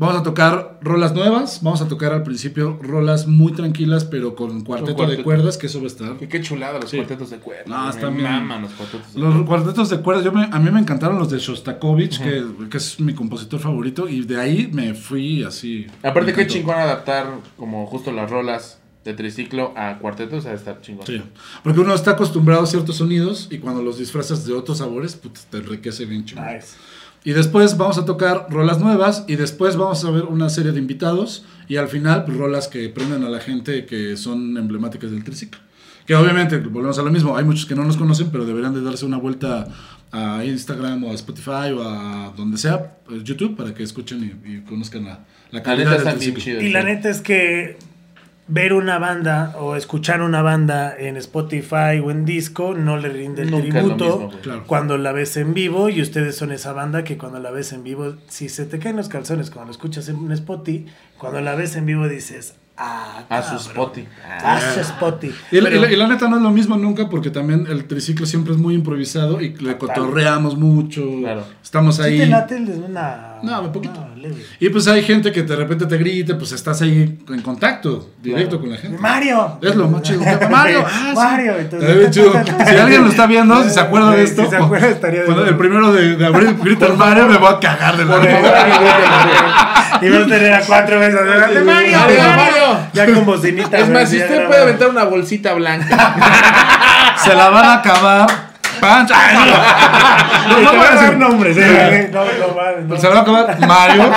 S3: Vamos a tocar rolas nuevas, vamos a tocar al principio rolas muy tranquilas, pero con cuarteto, de cuerdas, que eso va a estar.
S1: Que qué chulada los
S3: Sí.
S1: cuartetos de cuerda.
S3: No, están bien.
S1: los cuartetos de
S3: Los
S1: cuerda.
S3: cuartetos de cuerdas, yo me- a mí me encantaron los de Shostakovich, que, que es mi compositor favorito, y de ahí me fui así.
S1: Aparte, qué chingón adaptar como justo las rolas de triciclo a cuartetos, a estar chingón.
S3: Sí, porque uno está acostumbrado a ciertos sonidos y cuando los disfrazas de otros sabores, pues te enriquece bien chingón.
S2: Nice.
S3: Y después vamos a tocar rolas nuevas y después vamos a ver una serie de invitados y al final pues, rolas que prenden a la gente que son emblemáticas del triciclo. Que obviamente, volvemos a lo mismo, hay muchos que no nos conocen, pero deberían de darse una vuelta a Instagram o a Spotify o a donde sea, pues, YouTube, para que escuchen y, y conozcan la, la
S1: La
S3: calidad
S1: neta
S3: del triciclo.
S1: chidos.
S2: Y la neta es que ver una banda o escuchar una banda en Spotify o en disco no le rinde el
S1: Nunca
S2: tributo
S1: mismo, güey.
S3: Claro.
S2: cuando la ves en vivo y ustedes son esa banda que cuando la ves en vivo, si se te caen los calzones cuando lo escuchas en un Spotify, cuando la ves en vivo dices, ah,
S1: A su Spotify.
S2: A su Spotify.
S3: Y la, y la- y la neta no es lo mismo nunca porque también el triciclo siempre es muy improvisado y le cotorreamos mucho.
S1: Claro.
S3: Estamos
S2: ¿Sí
S3: ahí.
S2: te late el de una...
S3: No, un poquito.
S2: Güey.
S3: Y pues hay gente que de repente te grita, pues estás ahí en contacto directo con la gente.
S2: Mario.
S3: Es lo más chido. Mario, ah, sí.
S2: Mario.
S3: Está
S2: Entonces,
S3: bien chido. Si alguien lo está viendo, si se acuerda de
S2: Sí,
S3: esto,
S2: si se acuerda, estaría de
S3: el primero de, de abril grita el Mario, me voy a cagar de la risa.
S2: Y vas a tener a cuatro veces. adelante, Mario,
S1: Mario,
S2: Mario.
S1: Mario.
S2: Ya con bocinita.
S1: Es más, si usted puede aventar una bolsita blanca.
S3: Se la van a acabar. Pancha. Ay, no. No, voy a decir.
S2: nombres, eh. No, no, no.
S3: Se va a acabar Mario.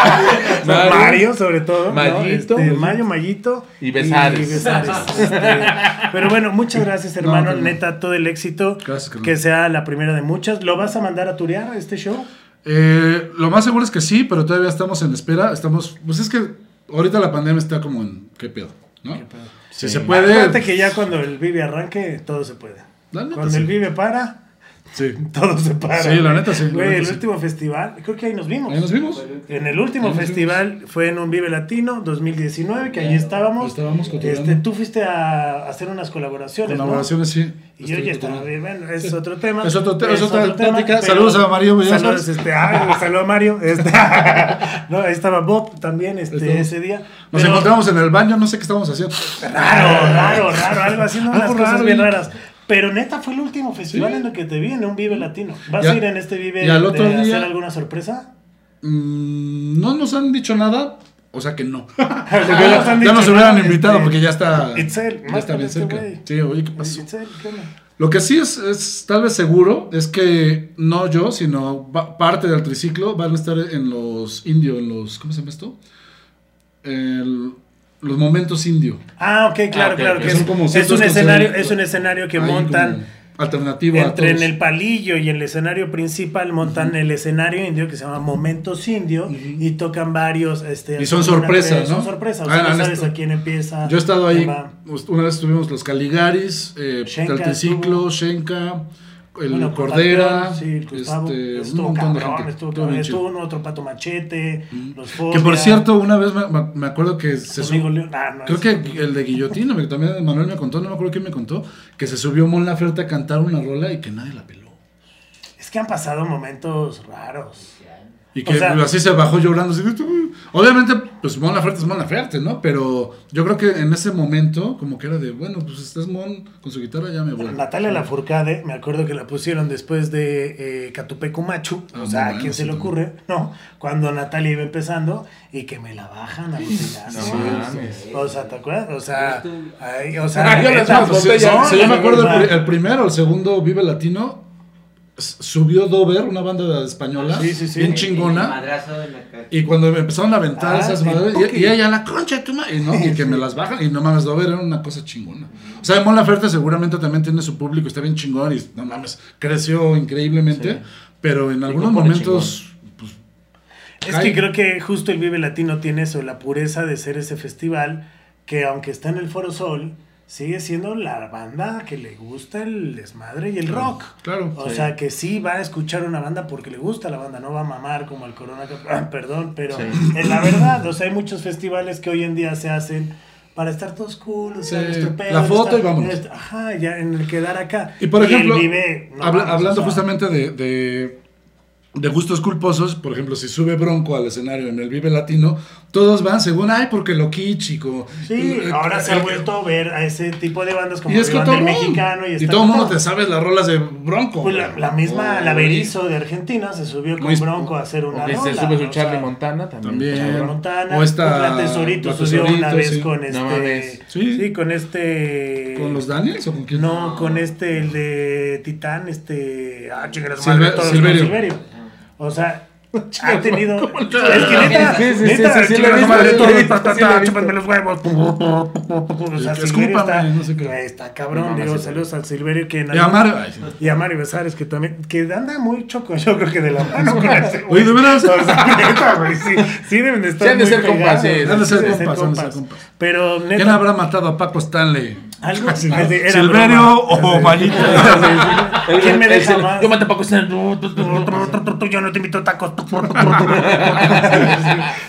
S2: Mario,
S1: Mario.
S2: sobre todo. ¿no?
S1: Mayito.
S2: Este, Mayo, Mayito.
S1: Y Besares.
S2: y Besares. Este, pero bueno, muchas gracias, hermano.
S3: No, no, no.
S2: Neta, todo el éxito.
S3: Gracias,
S2: que sea la primera de muchas. ¿Lo vas a mandar a turear este show?
S3: Eh, lo más seguro es que sí, pero todavía estamos en espera. Estamos, pues es que ahorita la pandemia está como en qué pedo, ¿no? Si se puede.
S2: Acuérdate que ya cuando el Vive arranque, todo se puede. Cuando
S3: sí.
S2: el Vive para,
S3: Sí.
S2: todo se para.
S3: Sí, la neta, sí,
S2: Güey,
S3: neta,
S2: el
S3: sí.
S2: último festival, creo que ahí nos vimos.
S3: Ahí nos vimos.
S2: En el último
S3: Ahí
S2: festival fue en un Vive Latino 2019, que ahí estábamos.
S3: Estábamos.
S2: Este, tú fuiste a hacer unas colaboraciones, ¿no?
S3: Colaboraciones, sí.
S2: Y yo ya estaba bien, bueno, es
S3: Sí.
S2: otro tema.
S3: Es otro te- es otra
S2: otro tema, pero-
S3: Saludos a Mario Villasas.
S2: Saludos, este, ay, saludos a Mario. Este, no, ahí estaba Bob también este,
S3: Estamos-
S2: ese día.
S3: Nos
S2: Pero
S3: encontramos en el baño, no sé qué estábamos haciendo.
S2: Raro, raro, raro, algo haciendo unas cosas bien raras. Pero neta fue el último festival
S3: Sí.
S2: en el que te vi en un Vive Latino. ¿Vas
S3: Ya-
S2: a ir en este Vive
S3: y al otro
S2: de
S3: día-
S2: hacer alguna sorpresa?
S3: Mm, no nos han dicho nada, o sea que no.
S2: han
S3: ya nos hubieran
S2: nada,
S3: invitado
S2: este,
S3: porque ya está,
S2: Itzel,
S3: ya está bien
S2: este
S3: cerca. Sí, oye, ¿qué pasó?
S2: Itzel.
S3: Lo que sí es, es tal vez seguro es que no yo, sino parte del triciclo van a estar en los indio, en los, ¿cómo se llama esto? El- los momentos indio.
S2: Ah, ok, claro,
S1: ok,
S2: claro. Que
S3: Son
S2: es,
S3: como
S2: es un escenario, es un escenario que montan
S3: alternativo a
S2: entre en
S3: todos.
S2: el palillo y en el escenario principal montan el escenario indio que se llama Momentos Indio y tocan varios este
S3: Y son sorpresas,
S2: pre- son
S3: ¿no?
S2: sorpresas, o
S3: Ah,
S2: sea, no
S3: en
S2: sabes
S3: esto-
S2: a quién empieza.
S3: Yo he estado ahí, una vez tuvimos los Caligaris, eh,
S2: Shenka estuvo.
S3: Shenka, el
S2: Bueno,
S3: Cordera,
S2: sí, Gustavo,
S3: este, un montón de gente.
S2: Estuvo,
S3: Estuvo
S2: cabrón,
S3: bien
S2: estuvo
S3: chido.
S2: un otro pato machete, los
S3: Que
S2: Fobia,
S3: por cierto, una vez me, me- acuerdo que se subió.
S2: León. Ah, no,
S3: Creo
S2: ese
S3: que el de Guillotina, que también Manuel me contó, no me acuerdo quién me contó, que se subió Mon Laferte a cantar una rola y que nadie la peló.
S2: Es que han pasado momentos raros.
S3: Y que
S2: O sea-
S3: así se bajó llorando. así, obviamente, pues Mon Laferte es Mon Laferte, ¿no? Pero yo creo que en ese momento, como que era de, bueno, pues estás Mon con su guitarra, ya me voy.
S2: Natalia Lafourcade, me acuerdo que la pusieron después de eh, Catupecu Machu,
S3: Ah,
S2: o sea, ¿a quién se le
S3: sí,
S2: ocurre? No, cuando Natalia iba empezando y que me la bajan a botellazos.
S1: No mames.
S2: O sea, ¿te acuerdas? O sea, ahí, o sea,
S1: Ah, yo
S2: neta,
S3: Pues, sí, sí, yo me acuerdo el, el primero, el segundo Vive Latino, subió Dover, una banda española,
S2: Sí, sí, sí.
S3: bien chingona. Y cuando me empezaron a aventar
S2: Ah,
S3: esas madres, y, y ella, la concha de tu madre, y, no, y que me las bajan, y no mames, Dover era una cosa chingona. O sea, Mon Laferte seguramente también tiene su público, está bien chingón, y no mames, creció increíblemente, pero en algunos momentos, pues,
S2: Es
S3: cae.
S2: que creo que justo el Vive Latino tiene eso, la pureza de ser ese festival que aunque está en el Foro Sol, sigue siendo la banda que le gusta el desmadre y el rock.
S3: claro.
S2: O
S1: Sí.
S2: sea, que sí va a escuchar una banda porque le gusta la banda, no va a mamar como el Corona, ah, perdón, pero
S1: Sí.
S2: es la verdad, o sea, hay muchos festivales que hoy en día se hacen para estar todos cool, o sea,
S3: Sí,
S2: nuestro pedo,
S3: la foto y vámonos.
S2: est- Ajá, ya en el quedar acá.
S3: Y por ejemplo,
S2: Vive, no
S3: habla-
S2: mames,
S3: hablando
S2: o sea,
S3: justamente de, de, de gustos culposos, por ejemplo, si sube Bronco al escenario en el Vive Latino, todos van según, ay, porque lo chico.
S2: Sí, ahora se ha vuelto a ver a ese tipo de bandas como
S3: Y es
S2: el
S3: cotorrón.
S2: mexicano y,
S3: Y todo el mundo te sabes las rolas de Bronco.
S2: Pues la, la misma,
S3: Oh,
S2: la Berizo de Argentina se subió con Bronco a hacer una
S1: O que se
S2: rola,
S1: sube su
S2: o
S1: Charlie
S2: sea,
S1: Montana también.
S3: También.
S2: Charlie Montana,
S3: O esta-
S2: la Tesorito
S3: la
S2: subió
S3: Tesorito,
S2: una vez
S3: sí.
S2: con
S1: No
S2: este
S1: mames.
S3: Sí.
S2: sí, con este
S3: ¿Con los Daniels o con quién?
S2: No, con este el de Titán, este ah, chinga su
S3: Silve-
S2: madre, todos con
S3: Silverio.
S2: Silverio. O sea, ha tenido es que neta,
S1: Sí, sí,
S2: neta,
S1: sí, sí,
S2: chúpenme los huevos. O sea, Silverio está,
S3: no sé qué.
S2: está cabrón, digo, saludos al Silverio que
S3: Y a Mario.
S2: y a Mario Besares, que también, que anda muy choco, yo creo que de la mano con ese.
S3: Oye, ¿de veras?
S2: O sea, neta, güey, sí, sí deben de estar
S1: Sí han de ser compas, sí.
S3: Han de ser compas, han de ser compas.
S2: Pero neta,
S3: ¿Quién habrá matado a Paco Stanley?
S2: Algo
S3: ¿Silverio
S2: broma.
S3: o
S2: Sí.
S3: Mayito?
S2: ¿Quién me deja más?
S1: Yo mate Paco Stanley.
S2: Yo no te invito a tacos.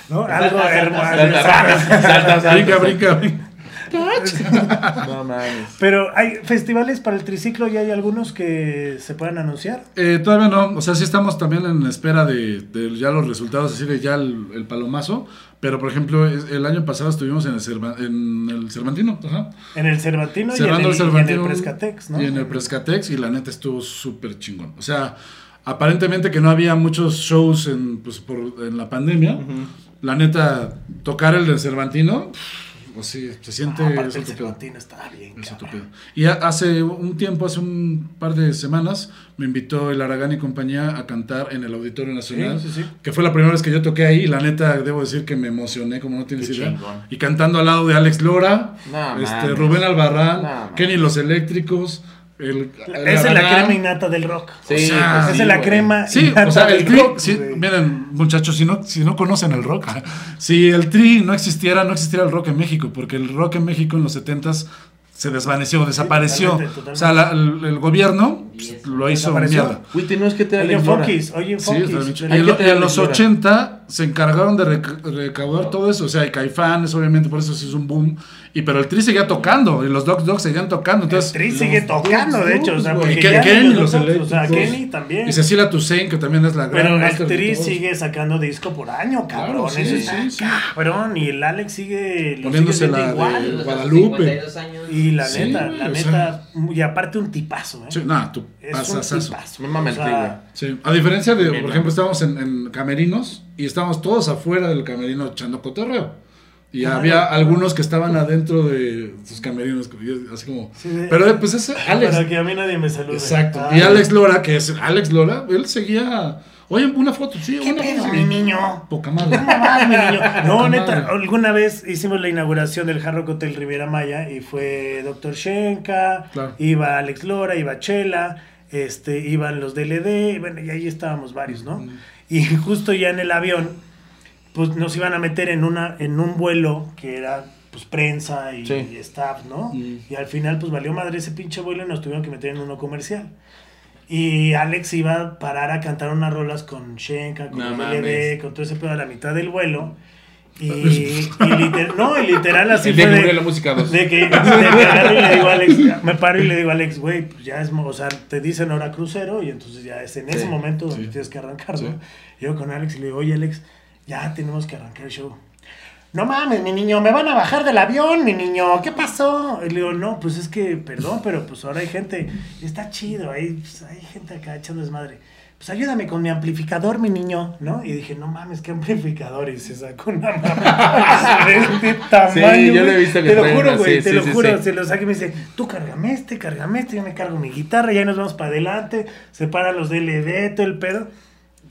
S2: ¿No? Algo
S1: salta.
S3: Brinca, brinca, brinca.
S1: No mames.
S2: Pero hay festivales para el triciclo y hay algunos que se puedan anunciar.
S3: Eh, todavía no, o sea, sí estamos también en espera de, de ya los resultados, así de ya el, el palomazo. Pero, por ejemplo, el año pasado estuvimos en el, Cerva- en el Cervantino, ajá.
S2: En el Cervantino y en el,
S3: el
S2: y en el
S3: Cervantino.
S2: Prescatex, ¿no?
S3: Y en el Prescatex, y la neta estuvo súper chingón. O sea, aparentemente que no había muchos shows en, pues, por, en la pandemia. La neta, tocar el del Cervantino, pues sí, se siente...
S2: Ah, aparte el. Cervantino bien, cabrón.
S3: pedo. Y ha- hace un tiempo, hace un par de semanas, me invitó el Aragán y compañía a cantar en el Auditorio Nacional.
S2: Sí, sí, sí.
S3: Que fue la primera vez que yo toqué ahí. Y la neta, debo decir que me emocioné, como no tienes
S1: Qué
S3: idea.
S1: chingón.
S3: Y cantando al lado de Alex Lora,
S1: No
S3: este. Rubén Albarrán,
S1: No.
S3: Kenny Los Eléctricos. El,
S2: Esa es la crema innata del rock.
S1: Sí,
S3: O sea,
S1: pues
S2: Esa
S1: sí,
S2: es la
S1: güey.
S2: crema
S3: Sí,
S2: innata
S3: o sea, el
S2: del
S3: tri,
S2: rock,
S3: sí, miren, muchachos, si no, si no conocen el rock, si el tri no existiera, no existiera el rock en México, porque el rock en México en los 70s se desvaneció, desapareció.
S2: totalmente, totalmente.
S3: O sea, la- el, el gobierno pues, lo hizo mierda.
S1: Güey, tenemos que tener
S2: Oye. Funkis, oye,
S3: Sí,
S2: Funkis.
S3: está bien chido.
S2: de
S3: y,
S1: Hay
S3: en lo- y
S1: tener
S3: los
S1: lectura.
S3: 80 se encargaron de rec- recaudar todo eso. O sea, y Caifanes, obviamente, por eso se hizo un boom. Y pero el Tri seguía tocando y los Dogs Dogs seguían tocando. Entonces,
S2: Tri sigue tocando, de hecho. O sea,
S3: y Ken- Kenny,
S2: los
S3: los
S2: otros, o sea. Kenny también.
S3: Y Cecilia Toussaint, que también es la gran
S2: Pero el
S3: de
S2: Tri sigue sacando disco por año, cabrón.
S3: Claro, sí,
S2: Eso
S3: sí, sí.
S2: cabrón. Y el Alex sigue
S3: Poniéndose
S2: sigue
S3: la de-
S2: igual.
S3: Guadalupe.
S4: 52 años.
S2: Y la
S3: Sí,
S2: neta, la
S3: o
S2: neta. Y aparte un tipazo, ¿eh?
S3: Sí, no,
S2: Es un tipazo. O sea.
S3: Sí. A diferencia de,
S1: Bien,
S3: por ejemplo, estábamos en, en camerinos y estábamos todos afuera del camerino echando cotorreo. Y
S2: Ah,
S3: había algunos que estaban adentro de sus camerinos, así como...
S2: Sí, de-
S3: Pero eh, pues ese Alex...
S2: Para que a mí nadie me salude.
S3: Exacto.
S2: Ay,
S3: Y Alex Lora, que es Alex Lora, él seguía... Oye, una foto, sí,
S2: ¿Qué
S3: una
S2: pedo,
S3: foto.
S2: mi niño?
S3: Poca madre.
S2: ¿Cómo vas, mi niño? No,
S3: Poca
S2: neta,
S3: madre.
S2: alguna vez hicimos la inauguración del Hard Rock Hotel Riviera Maya y fue Dr. Shenka,
S3: Claro.
S2: iba Alex Lora, iba Chela, este, iban los DLD, bueno, y ahí estábamos varios, ¿no? Y justo ya en el avión, pues nos iban a meter en una, en un vuelo que era pues prensa y,
S1: Sí.
S2: y staff, ¿no?
S3: Mm.
S2: Y al final pues valió madre ese pinche vuelo y nos tuvieron que meter en uno comercial. Y Alex iba a parar a cantar unas rolas con Shenka, con
S1: No.
S2: LD, con todo ese pedo a la mitad del vuelo. Y, y liter- no, y literal así
S1: El
S2: fue
S1: de la música 2.
S2: de que, de que y le digo a Alex, me paro y le digo a Alex, güey, pues ya es, o sea, te dicen hora crucero y entonces ya es en ese
S1: Sí,
S2: momento donde
S3: sí.
S2: tienes que arrancar,
S3: Sí.
S2: ¿no? Yo con Alex y le digo, oye Alex, ya tenemos que arrancar el show. No mames, mi niño, me van a bajar del avión, mi niño, ¿qué pasó? Y le digo, no, pues es que, perdón, pero pues ahora hay gente, está chido, hay, pues, hay gente acá echando desmadre. Pues ayúdame con mi amplificador, mi niño, ¿no? Y dije, no mames, ¿qué amplificador? Y se sacó una mamá de este tamaño.
S1: Sí, yo lo he visto que
S2: Te lo juro, güey,
S1: sí,
S2: te
S1: sí,
S2: lo
S1: sí,
S2: juro. Se lo saca y me dice, tú cárgame este, cárgame este, yo me cargo mi guitarra, y ahí nos vamos para adelante, separan los DLD, todo el pedo.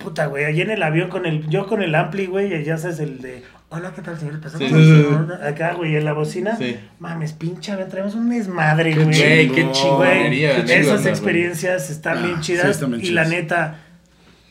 S2: Puta, güey, allí en el avión con el, yo con el ampli, güey, y ya sabes el de, hola, ¿qué tal, señor? Pasamos
S1: Sí,
S2: acá, güey, en la bocina.
S1: Sí.
S2: Mames, pinche, avión, traemos un desmadre,
S3: Qué
S2: güey.
S1: Güey, qué
S3: Güey,
S1: chingonería.
S2: Güey,
S1: qué
S2: esas
S1: chingona,
S2: experiencias están
S3: Ah,
S2: bien
S3: sí,
S2: chidas.
S3: están bien
S2: y la
S3: chidas.
S2: neta,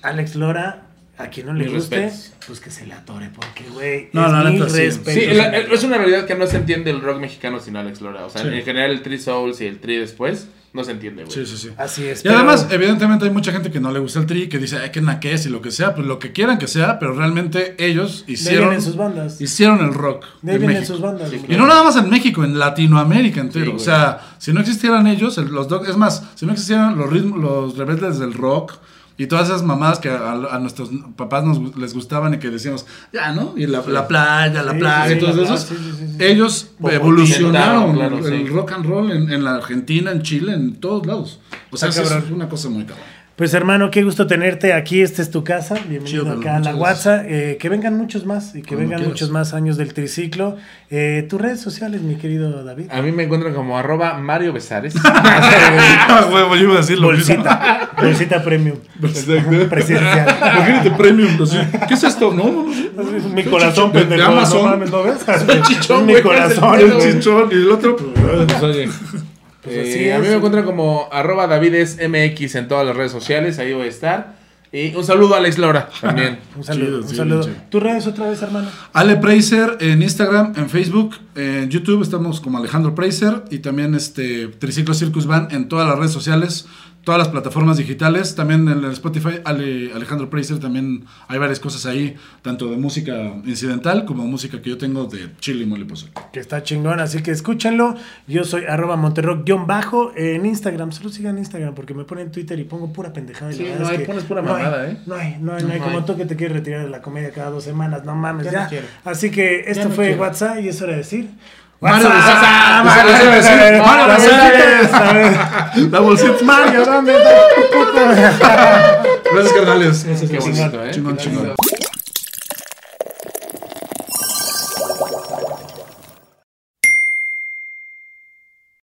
S2: Alex Lora, a quien no le
S1: Mis
S2: guste,
S1: respetos.
S2: pues que se la atore, porque, güey,
S3: No,
S2: es
S3: la neta, sí.
S2: respetos.
S1: Sí, la- es una realidad que no se entiende el rock mexicano sin Alex Lora. O sea,
S3: Sí.
S1: en general el Tri Souls y el Tri después no se entiende, güey.
S3: Sí, sí, sí.
S2: Así es.
S3: Y
S2: pero-
S3: además, evidentemente hay mucha gente que no le gusta el tri, que dice, ay, que naquez y lo que sea, pues lo que quieran que sea, pero realmente ellos hicieron,
S2: sus bandas.
S3: hicieron el rock
S2: De ahí
S3: de
S2: vienen
S3: México.
S2: sus bandas.
S1: Sí.
S3: Y no nada más en México, en Latinoamérica entero.
S1: Sí,
S3: o sea, si no existieran ellos, el- los doc- es más, si no existieran los ritmos, los rebeldes del rock y todas esas mamadas que a, a nuestros papás nos, les gustaban y que decíamos, ya, ¿no? Y la, la playa, la
S2: Sí,
S3: playa
S2: sí,
S3: y todos esos.
S2: sí, sí, sí.
S3: Ellos evolucionaron
S1: Claro,
S3: el, rock and roll en, en la Argentina, en Chile, en todos lados. O sea, eso
S2: cabrón.
S3: es una cosa muy cabrón.
S2: Pues hermano, qué gusto tenerte aquí. Esta es tu casa. Bienvenido acá a la WhatsApp. Eh, que vengan muchos más y que
S3: Cuando
S2: vengan
S3: quieras.
S2: muchos más años del triciclo. Eh, Tus redes sociales, mi querido David.
S1: A mí me encuentran como arroba Mario Besares.
S3: Huevo, yo iba a decir lo mismo.
S2: Bolsita. Bolsita premium.
S1: Exacto.
S2: Presidencial.
S3: Imagínate premium. así, ¿Qué es esto? No, no, no.
S2: Mi corazón,
S3: De- de
S2: pendejo.
S3: Amazon.
S2: No mames, ¿no ves?
S1: chichón,
S2: Mi corazón.
S1: el
S3: chichón y el otro. pues,
S1: Pues, oye.
S2: Pues
S1: Eh,
S2: así
S1: a mí me encuentran como arroba davidesmx en todas las redes sociales, ahí voy a estar. Y un saludo a Alex Lora también.
S2: Un saludo,
S3: Chido,
S2: un saludo.
S3: chido.
S2: ¿Tus redes otra vez, hermano?
S3: Ale Preiser en Instagram, en Facebook, en YouTube estamos como Alejandro Preiser y también este Triciclo Circus Van en todas las redes sociales, todas las plataformas digitales, también en el Spotify Ale- Alejandro Preiser también hay varias cosas ahí, tanto de música incidental como música que yo tengo de chile y mole pozole.
S2: Que está chingón, así que escúchenlo. Yo soy arroba monterrock-bajo en Instagram. Solo sigan Instagram porque me ponen Twitter y pongo pura pendejada.
S1: Sí, no,
S2: es
S1: ahí
S2: que
S1: pones pura
S2: no hay,
S1: mamada, ¿eh?
S2: No hay, no hay, no hay. Como tú que te quieres retirar de la comedia cada dos semanas. No mames,
S1: Ya
S2: ya.
S1: no quiero.
S2: Así que esto
S1: Ya no
S2: fue
S1: quiero.
S2: WhatsApp y es hora de decir.
S3: Mario Becerra.
S2: Mario. Becerra.
S3: Mario
S2: Becerra.
S3: Becerra. La bolsita.
S2: Mario.
S3: Gracias, carnales.
S1: Qué bonito, ¿eh?
S3: Chingón, chingón.